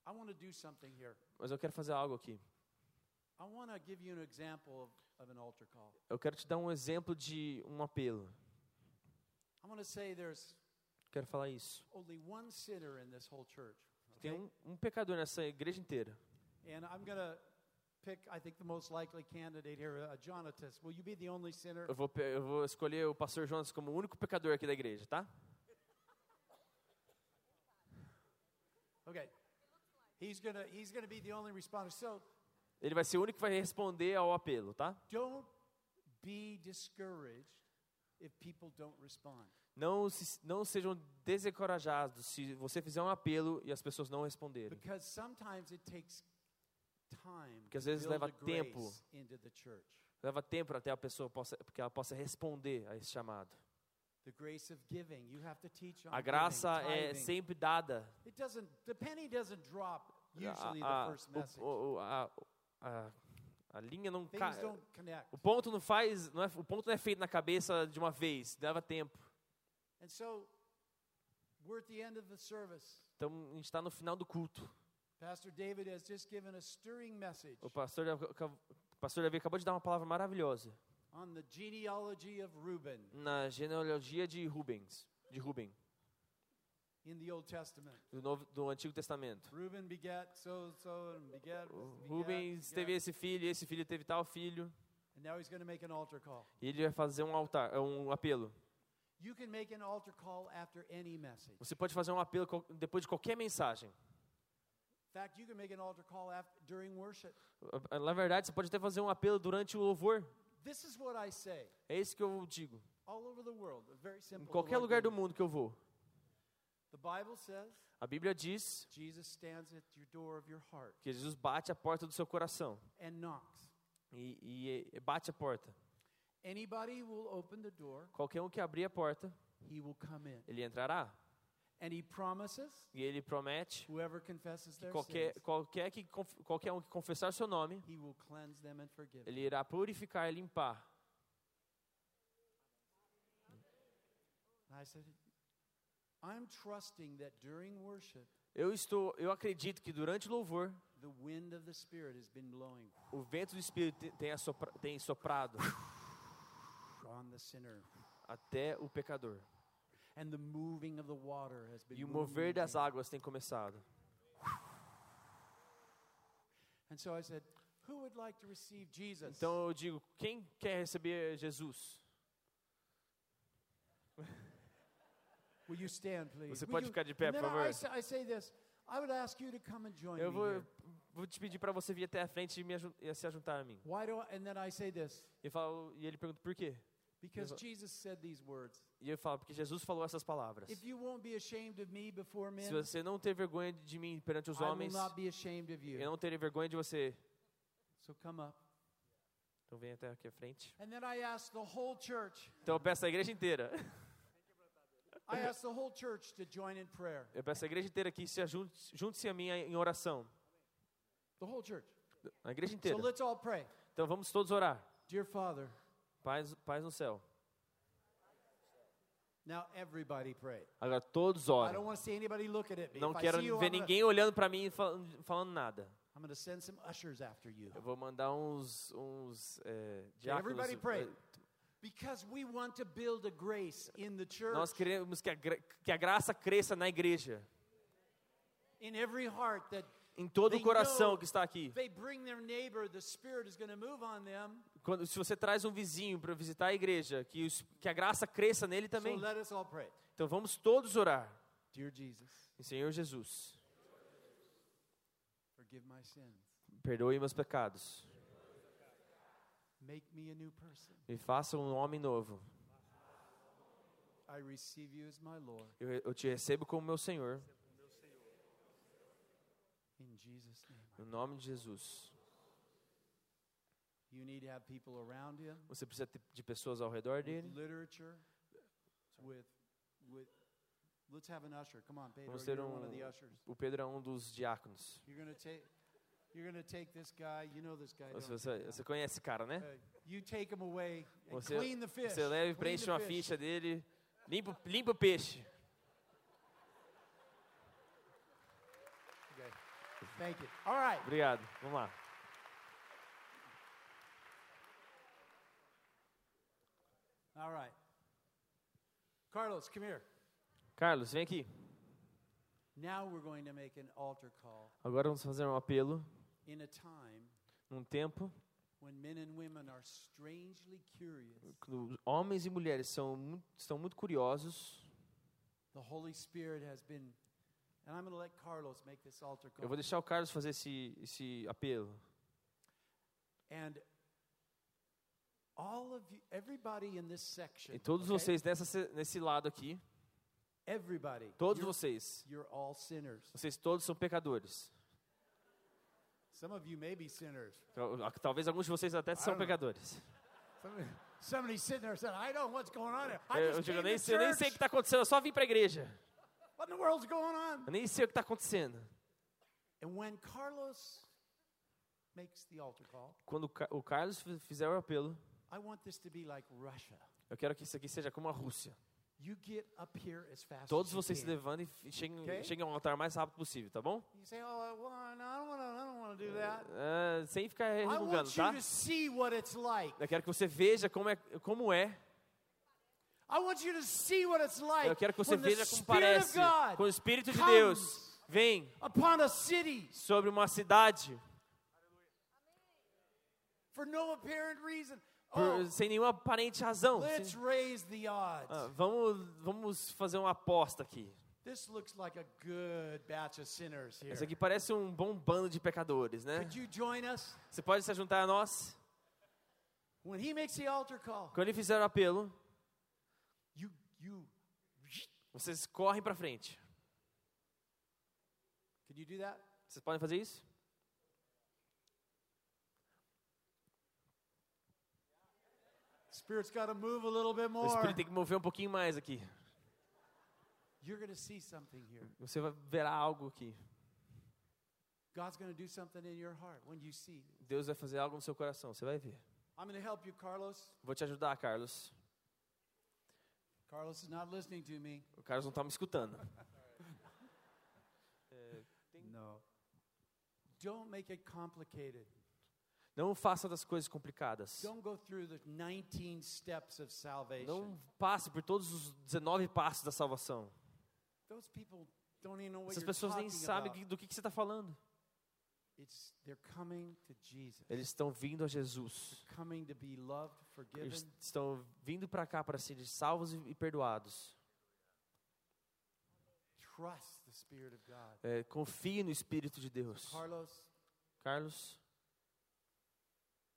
I want to do something here. mas eu quero fazer algo aqui. I want to give you an example of, of an altar call. Eu quero te dar um exemplo de um apelo. Quero falar isso. only one sinner in this whole church. Tem um, um pecador nessa igreja inteira. And I'm going to pick, I think, the most likely candidate here, uh, Jonatas. Will you be the only sinner? Eu vou, eu vou escolher o pastor Jonas como o único pecador aqui da igreja, tá? Okay. He's to he's to be the only responder. So, Ele vai ser o único que vai responder ao apelo, tá? don't be discouraged if people don't respond. Não, se, não sejam desencorajados se você fizer um apelo e as pessoas não responderem. Porque às vezes leva tempo. Leva tempo até a pessoa possa, porque ela possa responder a esse chamado. The grace of giving. You have to teach on A graça é sempre dada. It doesn't the penny doesn't drop usually A, a, a, a, linha não cai. O ponto não faz, não é, o ponto não é feito na cabeça de uma vez, leva tempo. Então a gente está no final do culto. Pastor David has just given a stirring message O pastor, o pastor Davi acabou de dar uma palavra maravilhosa on the genealogy of Reuben na genealogia de Rubens, de Ruben, in the Old Testament. do, Novo, do Antigo Testamento. Reuben begat so so and begat, O begat, Rubens teve esse filho, esse filho teve tal filho. And now he's going to make an altar call. E ele vai fazer um altar, um apelo. Você pode fazer um apelo depois de qualquer mensagem. In fact, you can make an altar call after, during worship. Na verdade, você pode até fazer um apelo durante o louvor. This is what I say É isso que eu digo. all over the world. Very Em qualquer lugar do mundo que eu vou. The Bible says A Bíblia diz Jesus stands at your door of your heart que Jesus bate a porta do seu coração. and knocks. E, e- e bate a porta. Anybody will open the door, Qualquer um que abrir a porta, he will come in. ele entrará. And he promises E ele promete whoever confesses que their qualquer, sins, qualquer, que, conf- qualquer um que confessar seu nome, he will cleanse them and forgive them. ele irá purificar e limpar. And I said, I'm trusting that during worship, Eu estou, eu acredito que durante o louvor, the wind of the Spirit has been blowing o vento do Espírito te- tem, assopra, tem soprado até o pecador. and the moving of the water has been E o mover das águas tem começado. And so I said, who would like to receive Jesus? Então eu digo, quem quer receber Jesus? Will you stand, please? Você pode ficar de pé, por favor? I, say, I say this. I would ask you to come and join Eu vou, vou te pedir para você vir até a frente e, me, e se ajuntar a mim. Why do I, and then I say this. E, falo, e ele pergunta por quê? Because Jesus said these words. E eu falo, porque Jesus falou essas palavras. If you won't be ashamed of me before men, Se você não ter vergonha de mim perante os I will homens, not be ashamed of you. eu não terei vergonha de você. So come up. Então vem até aqui à frente. And then I ask the whole church. Então eu peço a igreja inteira. I ask the whole church to join in prayer. Eu peço a igreja inteira que se junte-se a mim em oração. The whole church. A igreja So inteira. let's all pray. Então vamos todos orar. Dear Father, Paz, paz no céu. now everybody pray. Agora todos I don't want to see anybody look at it. Não if I quero see you, ver I'm gonna- ninguém olhando para mim e falando, falando nada. I'm going to send some ushers after you. Eu vou mandar uns, uns é, everybody diáconos. pray. é, Because we want to build a grace in the church, Nós queremos que a, gra- que a graça cresça na igreja. in every heart, that Em todo They o coração know- que está aqui. they bring their neighbor, the Spirit is going to move on them. Quando, se você traz um vizinho para visitar a igreja, que, os- que a graça cresça nele também. Então vamos todos orar. Dear Jesus, Senhor Jesus, forgive my sins. perdoe meus pecados. Make me a new person. Me faça um homem novo. I receive you as my Lord. Eu, eu te recebo como meu Senhor. In Jesus' name. No nome de Jesus. You need to have people around you Você precisa de pessoas ao redor dele. literature, with, with, let's have an usher. Come on, Pedro, Vamos ter you're um- one of the ushers. O Pedro é um dos diáconos. You're going to take, you're going to take this guy. You know this guy. Você, você, conhece esse cara, né? Uh, you take him away and Você, clean the fish. você leva e preenche uma ficha dele. Limpa, limpa o peixe. Okay. Thank you. All right. Obrigado. Vamos lá. All right. Carlos, come here. Carlos, vem aqui. Now we're going to make an altar call Agora vamos fazer um apelo. in a time Num tempo when men and women are strangely curious. quando homens e mulheres são muito, estão muito curiosos. The Holy Spirit has been, and I'm going to let Carlos make this altar call. Eu vou deixar o Carlos fazer esse, esse apelo. And all of you, everybody in this section, E todos okay? vocês nessa, se- nesse lado aqui, everybody, todos you're, vocês, you're all sinners. vocês todos são pecadores. Some of you may be sinners. Tal- Talvez alguns de vocês até são don't know. pecadores. Somebody's sitting there saying, "I know what's going on. I Eu, just digo, nem, eu nem sei o que está acontecendo, eu só vim para a igreja. What in the world's going on?" Eu nem sei o que está acontecendo. And when Carlos makes the altar call, Quando o Ca- o Carlos fi- fizer o apelo, I want this to be like Russia. eu quero que isso aqui seja como a Rússia. You get up here as fast Todos vocês se can. levantem e cheguem, Okay. cheguem ao altar o mais rápido possível, tá bom? Sem ficar resmungando, tá? to see what it's like. Eu quero que você veja como é, como é I want you to see what it's like. Eu quero que você veja como parece quando o Espírito de Deus vem upon a city sobre uma cidade for no apparent reason. Por- Oh, sem nenhuma aparente razão. let's Sem- raise the odds. Ah, vamos, vamos fazer uma aposta aqui. This looks like a good batch of sinners here. Esse aqui parece um bom bando de pecadores, né? Could you join us? Você pode se juntar a nós? When he makes the altar call, Quando ele fizer o apelo, you you vocês correm para frente. Can you do that? Vocês podem fazer isso? Spirit's got to move a little bit O more. Espírito tem que mover um pouquinho mais aqui. You're going to see something here. Você vai verá algo aqui. God's do something in your heart when you see. Deus vai fazer algo no seu coração, você vai ver. I'm going to help you, Carlos. Vou te ajudar, Carlos. Carlos is not listening to me. O Carlos não está me escutando. No. Don't make it complicated. Não faça das coisas complicadas. Don't go through the 19 steps of salvation. Não passe por todos os 19 passos da salvação. Essas pessoas nem sabem do que, que você está falando. Eles estão vindo a Jesus. Eles estão vindo para cá para serem salvos e, perdoados. É, confie no Espírito de Deus. Carlos, Carlos, just do the little thing about the door and invite them.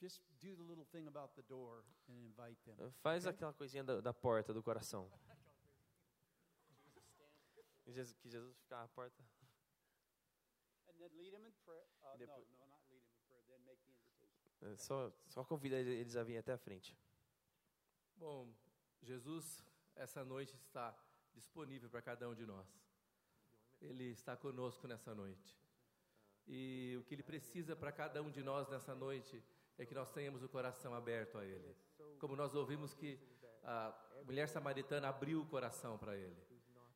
Faz Okay? aquela coisinha da, da porta do coração. Que Jesus, que Jesus ficar à porta. And then lead them in prayer. Uh, Depo- no, no, not lead them in prayer. Then make the invitation. É, Só, só convida eles a virem até a frente. Bom, Jesus, essa noite está disponível para cada um de nós. Ele está conosco nessa noite. E o que ele precisa para cada um de nós nessa noite é que nós tenhamos o coração aberto a ele. Como nós ouvimos que a mulher samaritana abriu o coração para ele.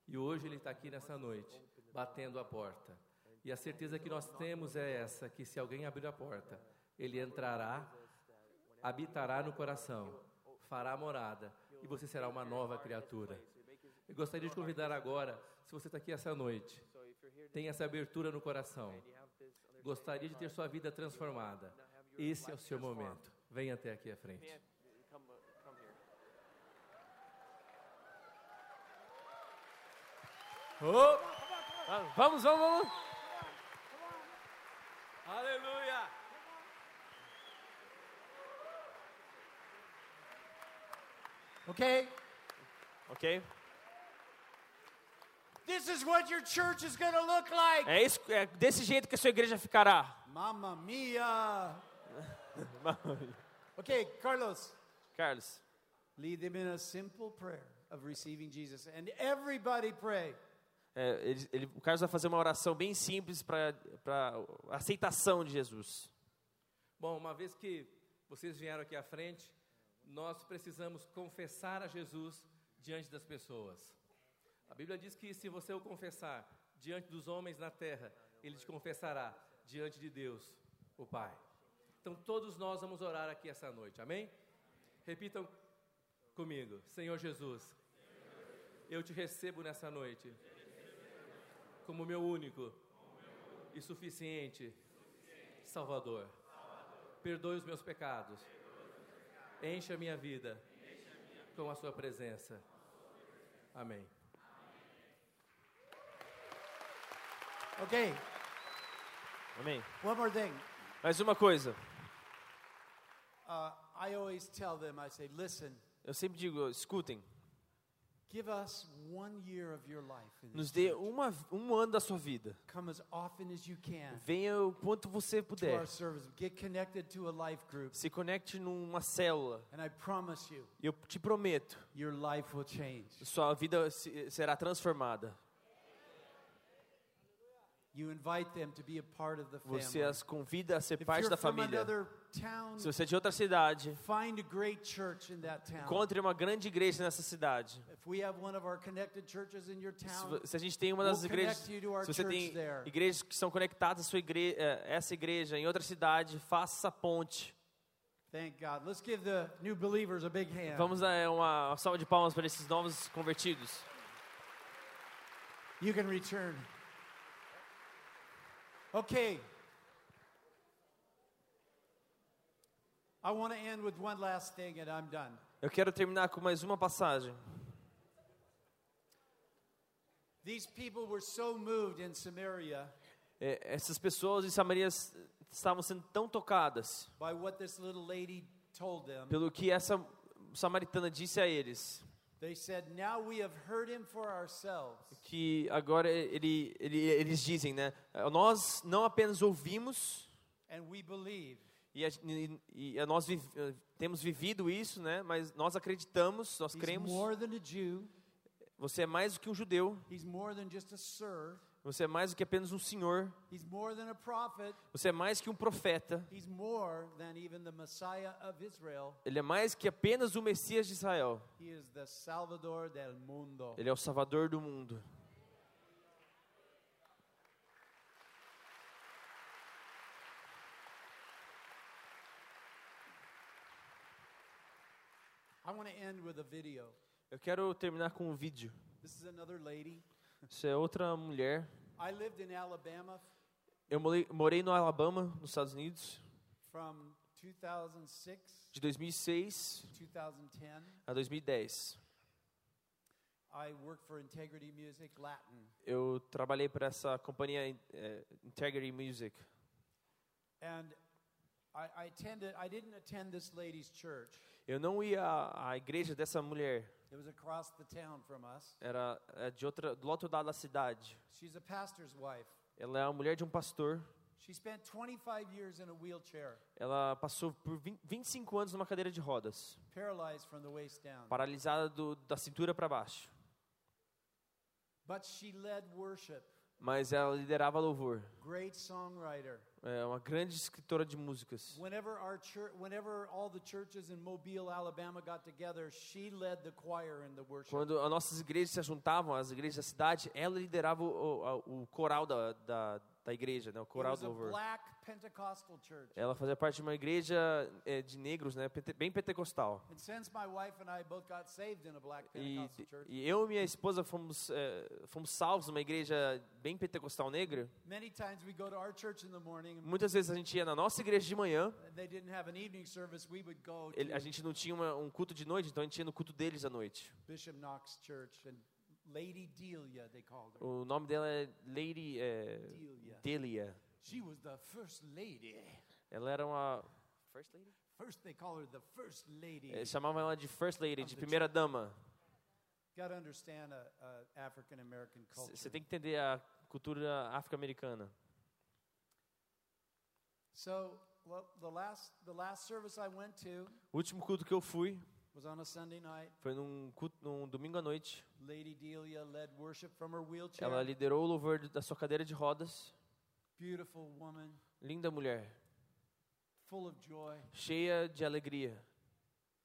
E hoje ele está aqui nessa noite, batendo a porta. E a certeza que nós temos é essa: que se alguém abrir a porta, ele entrará, habitará no coração, fará morada, e você será uma nova criatura. Eu gostaria de convidar agora, se você está aqui essa noite, tem essa abertura no coração, gostaria de ter sua vida transformada, esse é o seu momento. Venha até aqui à frente. Oh, Vamos, vamos, vamos. aleluia! Okay? Ok? This is what your church is going to look like. É, isso, é desse jeito que a sua igreja ficará. Mamma mia. Okay, Carlos. Carlos, Lead them in a simple prayer of receiving Jesus. And everybody pray. é, ele, ele- o Carlos vai fazer uma oração bem simples para a aceitação de Jesus. Bom, uma vez que vocês vieram aqui à frente, nós precisamos confessar a Jesus diante das pessoas. A Bíblia diz que se você o confessar diante dos homens na terra, ele te confessará diante de Deus, o Pai. Então todos nós vamos orar aqui essa noite, amém? Repitam comigo: Senhor Jesus, eu te recebo nessa noite como meu único e suficiente Salvador. Perdoe os meus pecados. Encha a minha vida com a sua presença. Amém. Okay, Amém? one more thing. Mais uma coisa. Uh, I always tell them, I say, listen, Eu sempre digo, escutem, give us one year of your life. In nos dê uma, um ano da sua vida. Come as often as you can Venha o quanto você puder. our service. Get connected to a life group. Se conecte numa célula. And I promise you, eu te prometo, your life will change. sua vida se- será transformada. You invite them to be a part of the family. Você as convida a ser parte da família. Se você é de outra cidade, a encontre uma grande igreja nessa cidade. If we have one of our connected churches in your Se, a gente tem uma das igrejas, se você tem igrejas que são conectadas sua igreja, essa igreja em outra cidade, faça essa ponte. thank God. Let's give the new believers a big hand. Vamos dar é, uma uma salva de palmas para esses novos convertidos. You can return. Okay. I want to end with one last thing and I'm done. Eu quero terminar com mais uma passagem. These people were so moved in Samaria É, essas pessoas em Samaria estavam sendo tão tocadas by what this little lady told them. pelo que essa samaritana disse a eles, They said, Now we have heard him for ourselves. que agora ele, ele, eles dizem, né? Nós não apenas ouvimos And we believe. e, a- e- e nós vi- temos vivido isso, né? Mas nós acreditamos, nós He's cremos. more than a Jew. Você é mais do que um judeu. Você é mais do que apenas um senhor. Você é mais que um profeta. Ele é mais que apenas o Messias de Israel. Ele é o Salvador do mundo. I want to end with a video. Eu quero terminar com um vídeo. This is another lady. Isso é outra mulher. I lived in Alabama Eu morei, morei no Alabama, nos Estados Unidos, from 2006 de 2006 to 2010. a 2010. I worked for Integrity Music Latin. Eu trabalhei para essa companhia eh, Integrity Music. And I, I attended, I didn't attend this lady's church. Eu não ia à igreja dessa mulher. It was across the town from us. Era é, de outra, do outro lado da cidade. She's a pastor's wife. Ela é a mulher de um pastor. She spent 25 years in a wheelchair, Ela passou por 20, 25 anos numa cadeira de rodas, paralyzed from the waist down. paralisada do, da cintura para baixo. But she led worship. Mas ela liderava louvor. É uma grande escritora de músicas. Whenever our church, whenever all the churches in Mobile, Alabama got together, she led the choir in the worship. Quando as nossas igrejas se juntavam, as igrejas da cidade, ela liderava o, o, o coral da, da, da igreja, né? o coral do louvor. Ela fazia parte de uma igreja é, de negros, né? bem pentecostal. E, e eu e minha esposa fomos, é, fomos salvos numa igreja bem pentecostal negra. Muitas vezes a gente ia na nossa igreja de manhã, they didn't have an evening service, we would go ele- a gente não tinha uma- um culto de noite, então a gente ia no culto deles à noite. Bishop Knox Church and Lady Delia, they called her. O nome dela é Lady é, Delia. Delia. She was the first lady. Ela era uma. First Lady? First, they call her the first lady. É, chamavam ela de First Lady, de primeira dama. Got to understand a, a African American culture. Você tem que entender a cultura afro-americana. So, well, the last the last service I went to O último culto que eu fui was on a Sunday night. foi num, culto, num domingo à noite. Lady Delia led worship from her wheelchair. Ela liderou o louvor da sua cadeira de rodas. Beautiful woman, Linda mulher, full of joy. cheia de alegria.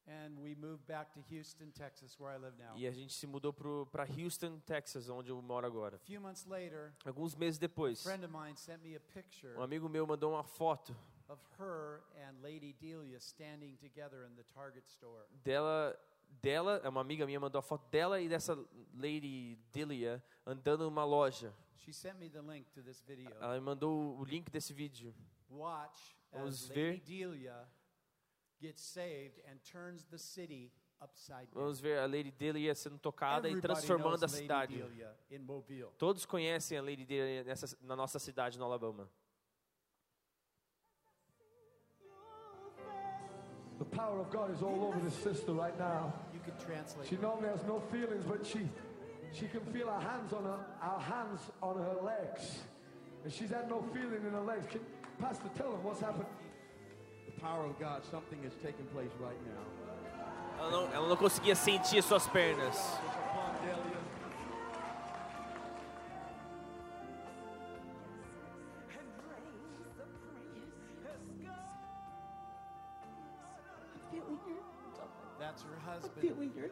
And we moved back to Houston, Texas, where I live now. E a gente se mudou para Houston, Texas, onde eu moro agora. A few months later, Alguns meses a depois, friend of mine sent me a picture um amigo meu mandou uma foto of her and Lady Delia standing together in the Target store. dela, dela, é uma amiga minha mandou a foto dela e dessa Lady Delia andando numa loja. She sent me the link to this video. Ela me mandou o link desse vídeo. Watch Vamos as ver. Lady Delia gets saved and turns the city upside down. Vamos ver a Lady Delia sendo tocada e transformando a cidade. Todos conhecem a Lady Delia nessa, na nossa cidade, no Alabama. The power of God is all over this sister right now. You can translate. She normally has no feelings, but she she can feel our hands on her our hands on her legs. And she's had no feeling in her legs. Can, Pastor, tell them what's happened. the power of God, something is taking place right now. Ela não, ela não conseguia sentir suas pernas.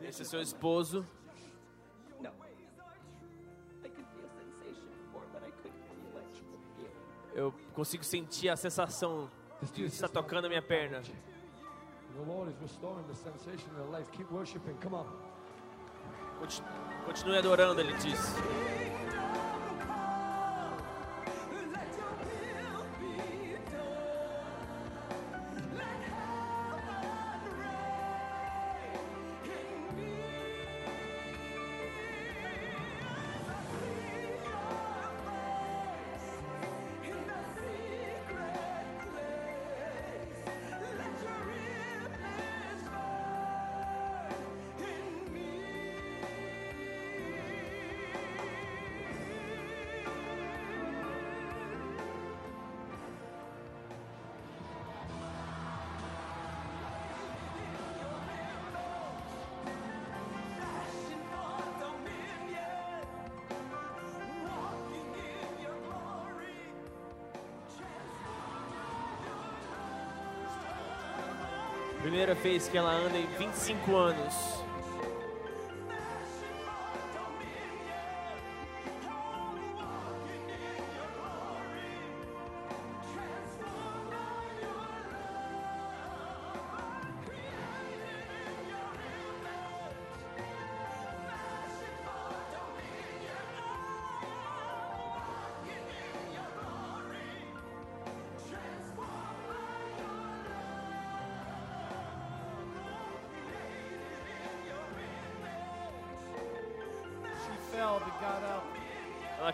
Esse é seu esposo. Eu consigo sentir a sensação de estar tocando a minha perna. The Lord is restoring Primeira vez que ela anda em 25 anos.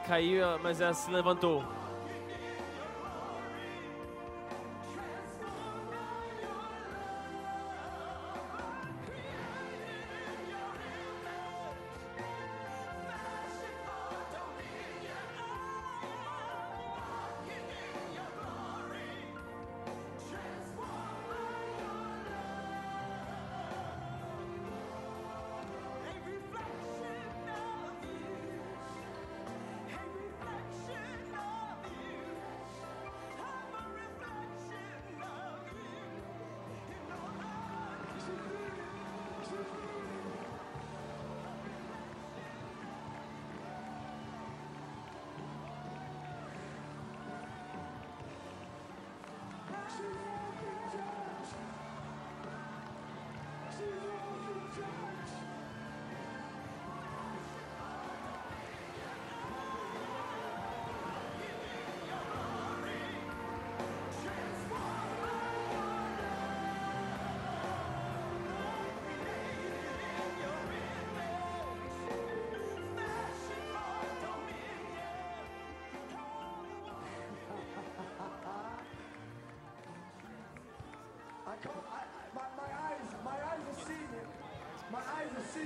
Caiu, mas ela se levantou.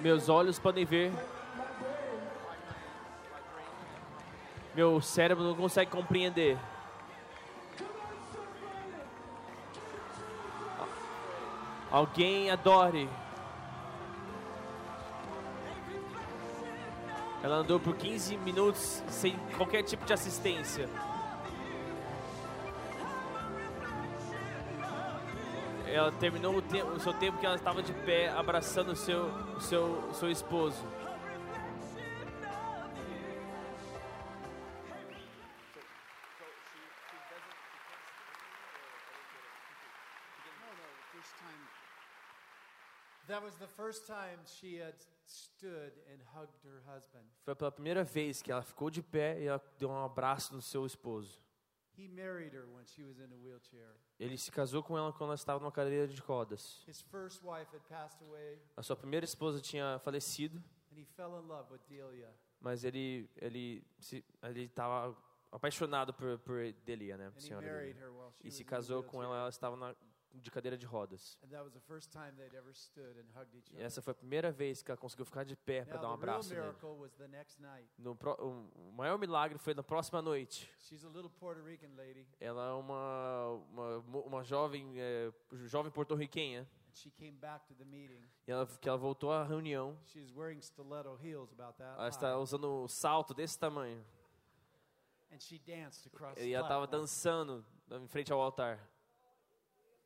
Meus olhos podem ver, meu cérebro não consegue compreender. Alguém adore. Ela andou por 15 minutos sem qualquer tipo de assistência. Ela terminou o, tempo, o seu tempo que ela estava de pé, abraçando o seu, o seu, o seu esposo. Foi pela primeira vez que ela ficou de pé e ela deu um abraço no seu esposo. Ele se casou com ela quando ela estava numa cadeira de rodas. A sua primeira esposa tinha falecido, and he fell in love with Delia. mas ele ele se ele estava apaixonado por por Delia, né, senhora Delia. E se casou com ela, ela estava na, de cadeira de rodas. And that was the first time they'd ever stood and hugged each E essa foi a primeira vez que ela conseguiu ficar de pé para dar um abraço. No pro, o maior milagre foi na próxima noite. She's a little Puerto Rican lady, Ela é uma uma, uma jovem é, jovem porto-riquenha and she came back to the meeting. e ela que ela voltou à reunião. Ela está usando um salto desse tamanho. and she danced across E ela estava dançando em frente ao altar. Will you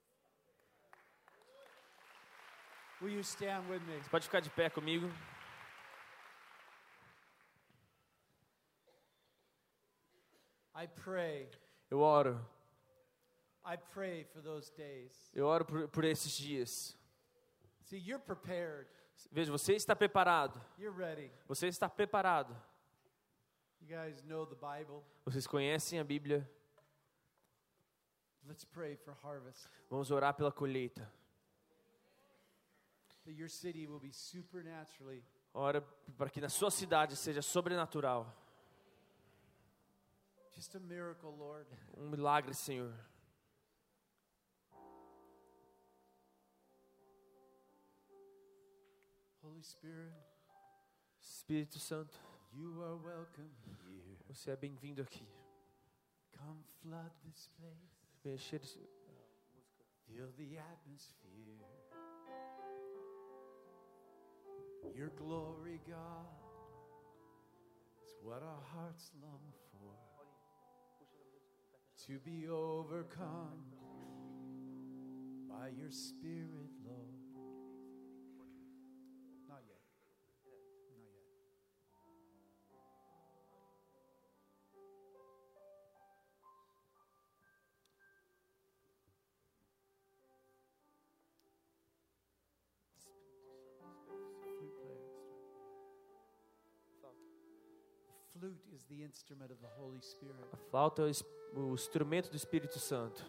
stand with me? Você pode ficar de pé comigo? I pray. Eu oro. I pray for those days. Eu oro por, por esses dias. Veja, você está preparado. Você está preparado. You guys know the Bible. Vocês conhecem a Bíblia. Let's pray for harvest. Vamos orar pela colheita. That your city will be supernaturally Ora para que na sua cidade seja sobrenatural. just a miracle, Lord. Um milagre, Senhor. Holy Spirit, Espírito Santo, you are welcome here. você é bem-vindo aqui. Come flood this place. Venha encher esse- Fill the atmosphere. Your glory, God, is what our hearts long for. To be overcome by your Spirit, Lord. A flauta é o instrumento do Espírito Santo.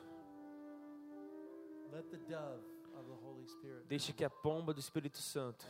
Deixe que a pomba do Espírito Santo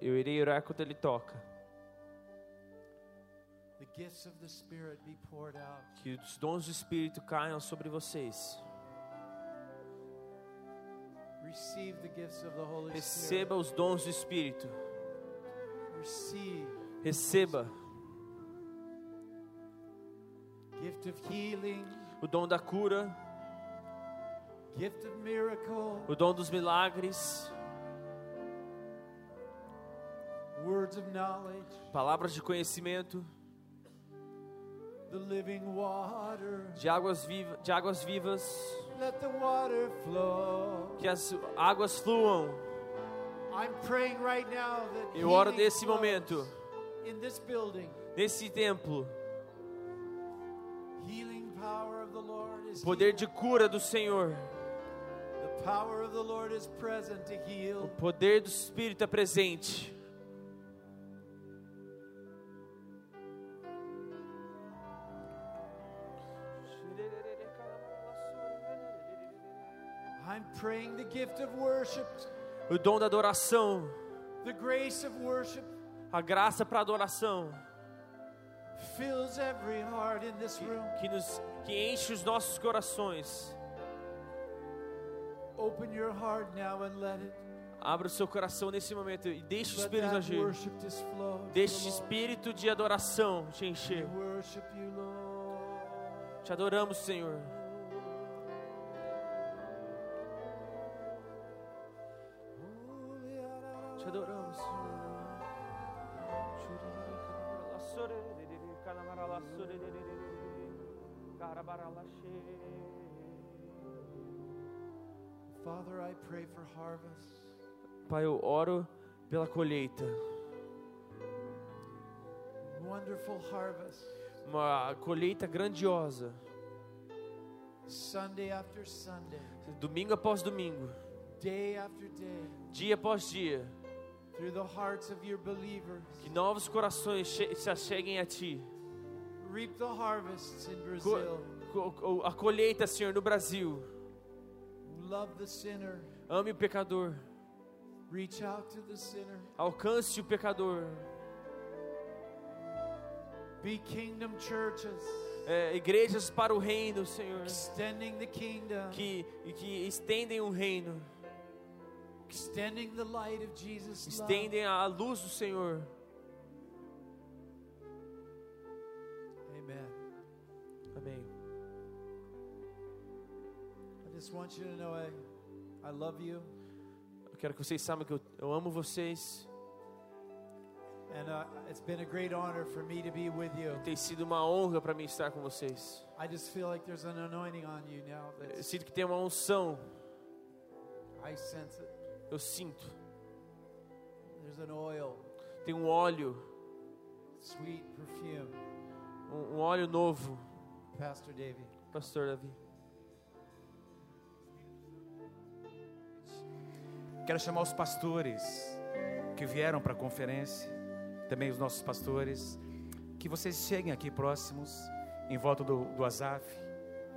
eu, irei orar quando ele toca. The gifts of the Spirit be poured out. Que os dons do Espírito caiam sobre vocês. Receive the gifts of the Holy Receba os dons do Espírito. Spirit. Receive Receba o dom da cura, gift of miracle, o dom dos milagres, palavras de conhecimento, the living water. de águas, viva, de águas vivas. Que as águas fluam. I'm praying right now that Eu oro nesse momento, in this building. nesse templo. Healing power of the Lord is O poder de cura do Senhor. The power of the Lord is present to O poder do Espírito é presente. Praying the gift of worship, O dom da adoração. the grace of worship A graça para adoração. fills every heart in this room. Que, nos, que enche os nossos corações. Open your heart now and let it. Abra o seu coração nesse momento e deixe o Espírito agir. Deixe o espírito de adoração te encher. Te adoramos, Senhor. Te adoramos, Father, I pray for harvest. Pai, eu oro pela colheita. Wonderful harvest. Uma colheita grandiosa. Sunday after Sunday, Domingo após domingo. day after day, Dia após dia. Que novos corações se acheguem a Ti. Reap the harvests in Brazil. a colheita, Senhor, no Brasil. Love the sinner. Ame o pecador. Reach out to the sinner. Alcance o pecador. Be kingdom churches, É, igrejas para o reino, Senhor. extending the kingdom, Que, que estendem o reino. Estendem a luz do Senhor. Amen. Amém. I just want you to know I, I love you, Eu quero que vocês saibam que eu, eu amo vocês. and uh, it's been a great honor for me to be with you. Tem sido uma honra para mim estar com vocês. I just feel like there's an anointing on you now. Eu sinto que tem uma unção. I sense it. Eu sinto. There's an oil, Tem um óleo. sweet perfume. Um, um óleo novo. Pastor Davey. Pastor Davi. Quero chamar os pastores que vieram para a conferência, também os nossos pastores, que vocês cheguem aqui próximos, em volta do, do Azaf,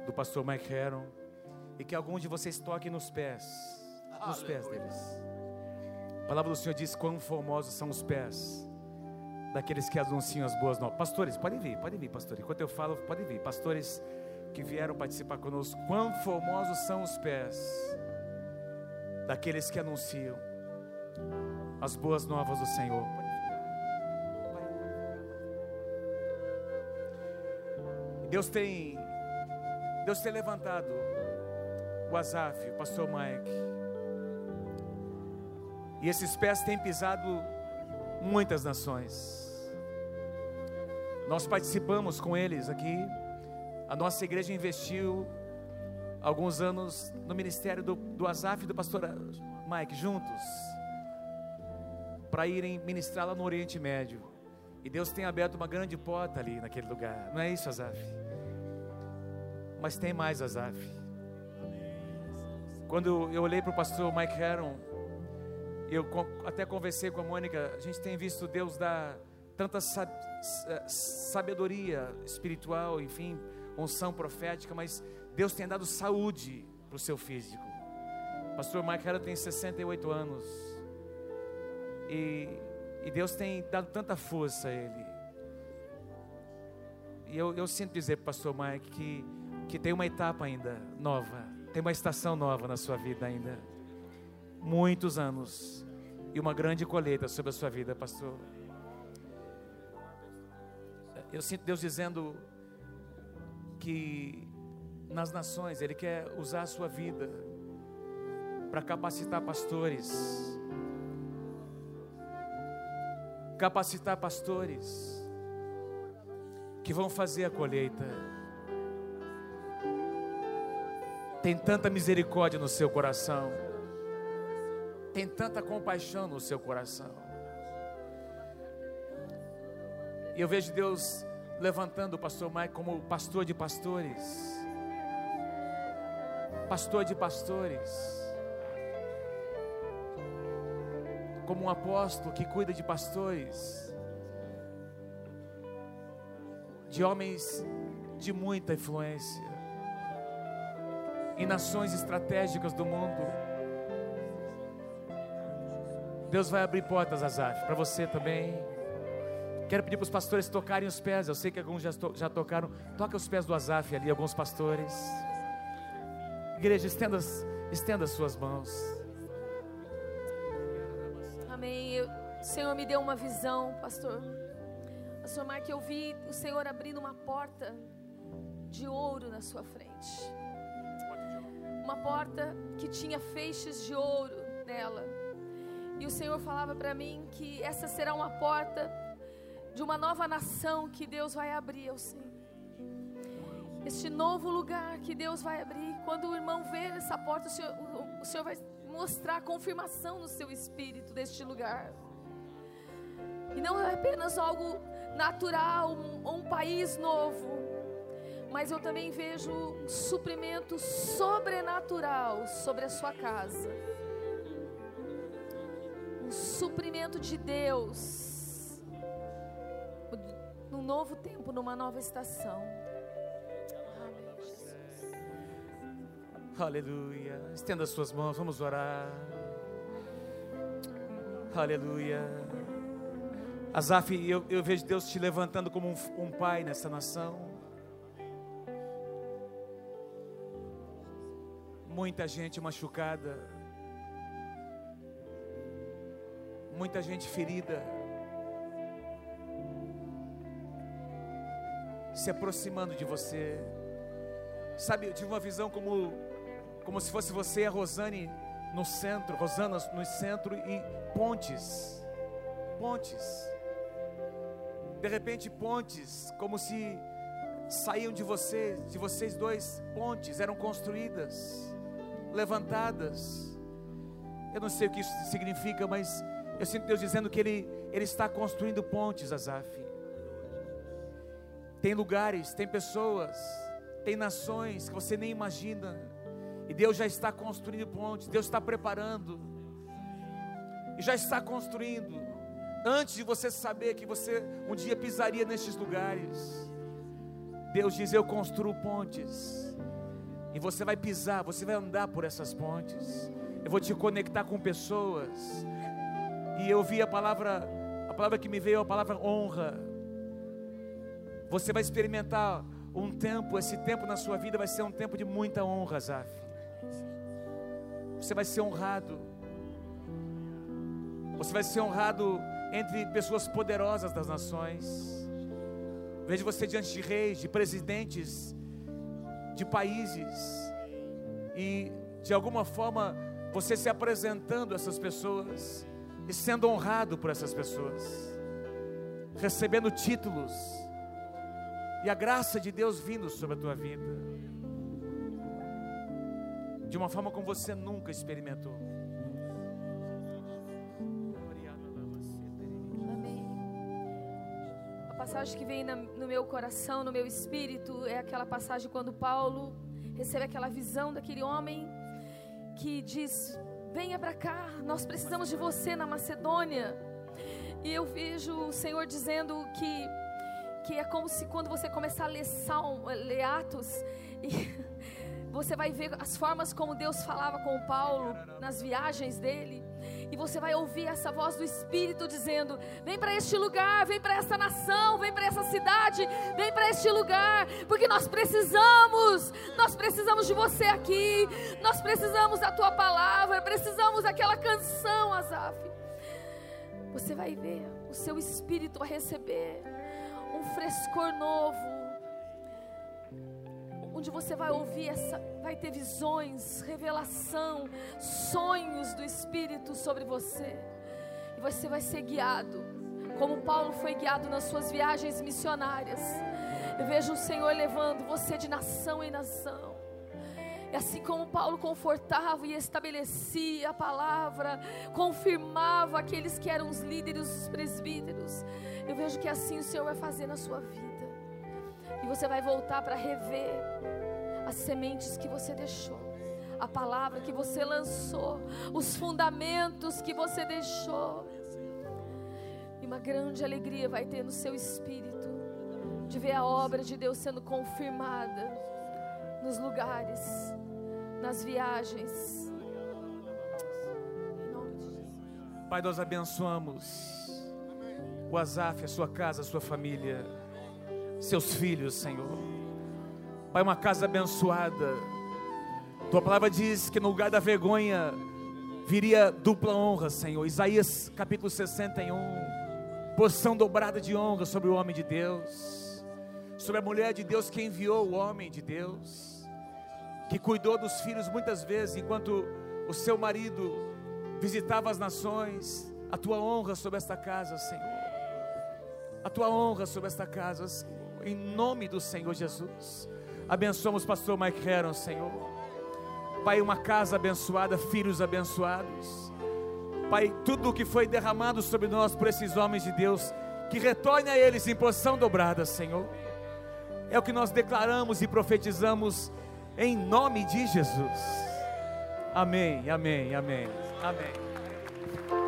do pastor Mike Heron, e que algum de vocês toque nos pés nos pés deles. A palavra do Senhor diz: quão formosos são os pés daqueles que anunciam as boas novas. Pastores, podem vir, podem vir, pastores. Enquanto eu falo, podem vir. Pastores que vieram participar conosco. Quão formosos são os pés daqueles que anunciam as boas novas do Senhor. Deus tem Deus tem levantado o Azaf, o pastor Mike. E esses pés têm pisado muitas nações. Nós participamos com eles aqui. A nossa igreja investiu alguns anos no ministério do, do Azaf e do pastor Mike juntos para irem ministrar lá no Oriente Médio. E Deus tem aberto uma grande porta ali naquele lugar. Não é isso, Azaf? Mas tem mais, Azaf. Quando eu olhei para o pastor Mike Heron, eu até conversei com a Mônica, a gente tem visto Deus dar tanta sabedoria espiritual, enfim, unção profética, mas Deus tem dado saúde para o seu físico. Pastor Heron tem 68 anos. E, e Deus tem dado tanta força a ele. E eu, eu sinto dizer para o pastor Mike que, que tem uma etapa ainda nova, tem uma estação nova na sua vida ainda. Muitos anos e uma grande colheita sobre a sua vida, pastor. Eu sinto Deus dizendo que nas nações Ele quer usar a sua vida para capacitar pastores, capacitar pastores que vão fazer a colheita. Tem tanta misericórdia no seu coração, tem tanta compaixão no seu coração. E eu vejo Deus levantando o pastor Mike como pastor de pastores. Pastor de pastores. como um apóstolo que cuida de pastores, de homens de muita influência, em nações estratégicas do mundo. Deus vai abrir portas, Azaf, para você também. Quero pedir para os pastores tocarem os pés. Eu sei que alguns já, to já tocaram. Toca os pés do Azaf ali, alguns pastores. Igreja, estenda, estenda as suas mãos. Senhor me deu uma visão, pastor. Pastor Mark, eu vi o Senhor abrindo uma porta de ouro na sua frente. Uma porta que tinha feixes de ouro nela. E o Senhor falava para mim que essa será uma porta de uma nova nação que Deus vai abrir, eu sei. Este novo lugar que Deus vai abrir. Quando o irmão ver essa porta, o Senhor, o, o Senhor vai mostrar confirmação no seu espírito deste lugar. E não é apenas algo natural, um, um país novo, mas eu também vejo um suprimento sobrenatural sobre a sua casa. Suprimento de Deus num novo tempo, numa nova estação. Aleluia. Estenda as suas mãos, vamos orar. Aleluia. Azaf, eu, eu vejo Deus te levantando como um, um pai nessa nação. Muita gente machucada, muita gente ferida, se aproximando de você. Sabe, eu tive uma visão como, como se fosse você e a Rosane no centro, Rosana no centro e pontes, pontes de repente pontes, como se saíam de você, de vocês dois, pontes eram construídas, levantadas. Eu não sei o que isso significa, mas eu sinto Deus dizendo que Ele, Ele está construindo pontes, Azaf. Tem lugares, tem pessoas, tem nações que você nem imagina, e Deus já está construindo pontes, Deus está preparando, e já está construindo. Antes de você saber que você um dia pisaria nestes lugares, Deus diz: Eu construo pontes. E você vai pisar, você vai andar por essas pontes. Eu vou te conectar com pessoas. E eu vi a palavra, a palavra que me veio, a palavra honra. Você vai experimentar um tempo, esse tempo na sua vida vai ser um tempo de muita honra, Zaf. Você vai ser honrado. Você vai ser honrado entre pessoas poderosas das nações. Vejo você diante de reis, de presidentes, de países. E de alguma forma você se apresentando a essas pessoas e sendo honrado por essas pessoas, recebendo títulos e a graça de Deus vindo sobre a tua vida, de uma forma como você nunca experimentou. Amém. A passagem que vem no meu coração, no meu espírito, é aquela passagem quando Paulo recebe aquela visão daquele homem que diz: Venha para cá, nós precisamos de você na Macedônia. E eu vejo o Senhor dizendo que, que é como se quando você começar a ler, Salmo, ler Atos, você vai ver as formas como Deus falava com Paulo nas viagens dele e você vai ouvir essa voz do Espírito dizendo: Vem para este lugar, vem para essa nação, vem para essa cidade, vem para este lugar, porque nós precisamos, nós precisamos de você aqui, nós precisamos da tua palavra, precisamos daquela canção, Azaf. Você vai ver, o seu espírito vai receber um frescor novo onde você vai ouvir essa, vai ter visões, revelação, sonhos do Espírito sobre você. E você vai ser guiado, como Paulo foi guiado nas suas viagens missionárias. Eu vejo o Senhor levando você de nação em nação. E assim como Paulo confortava e estabelecia a palavra, confirmava aqueles que eram os líderes, os presbíteros, eu vejo que assim o Senhor vai fazer na sua vida. E você vai voltar para rever as sementes que você deixou, a palavra que você lançou, os fundamentos que você deixou. E uma grande alegria vai ter no seu espírito de ver a obra de Deus sendo confirmada nos lugares, nas viagens. Pai, nós abençoamos o Azaf, a sua casa, a sua família seus filhos, Senhor. Pai, uma casa abençoada. Tua palavra diz que no lugar da vergonha viria dupla honra, Senhor. Isaías capítulo 61. Porção dobrada de honra sobre o homem de Deus, sobre a mulher de Deus que enviou o homem de Deus, que cuidou dos filhos muitas vezes enquanto o seu marido visitava as nações. A tua honra sobre esta casa, Senhor. A tua honra sobre esta casa, Senhor em nome do Senhor Jesus. Abençoamos o pastor Mike Heron, Senhor. Pai, uma casa abençoada, filhos abençoados. Pai, tudo o que foi derramado sobre nós por esses homens de Deus, que retorne a eles em porção dobrada, Senhor. É o que nós declaramos e profetizamos em nome de Jesus. Amém, amém, amém, amém.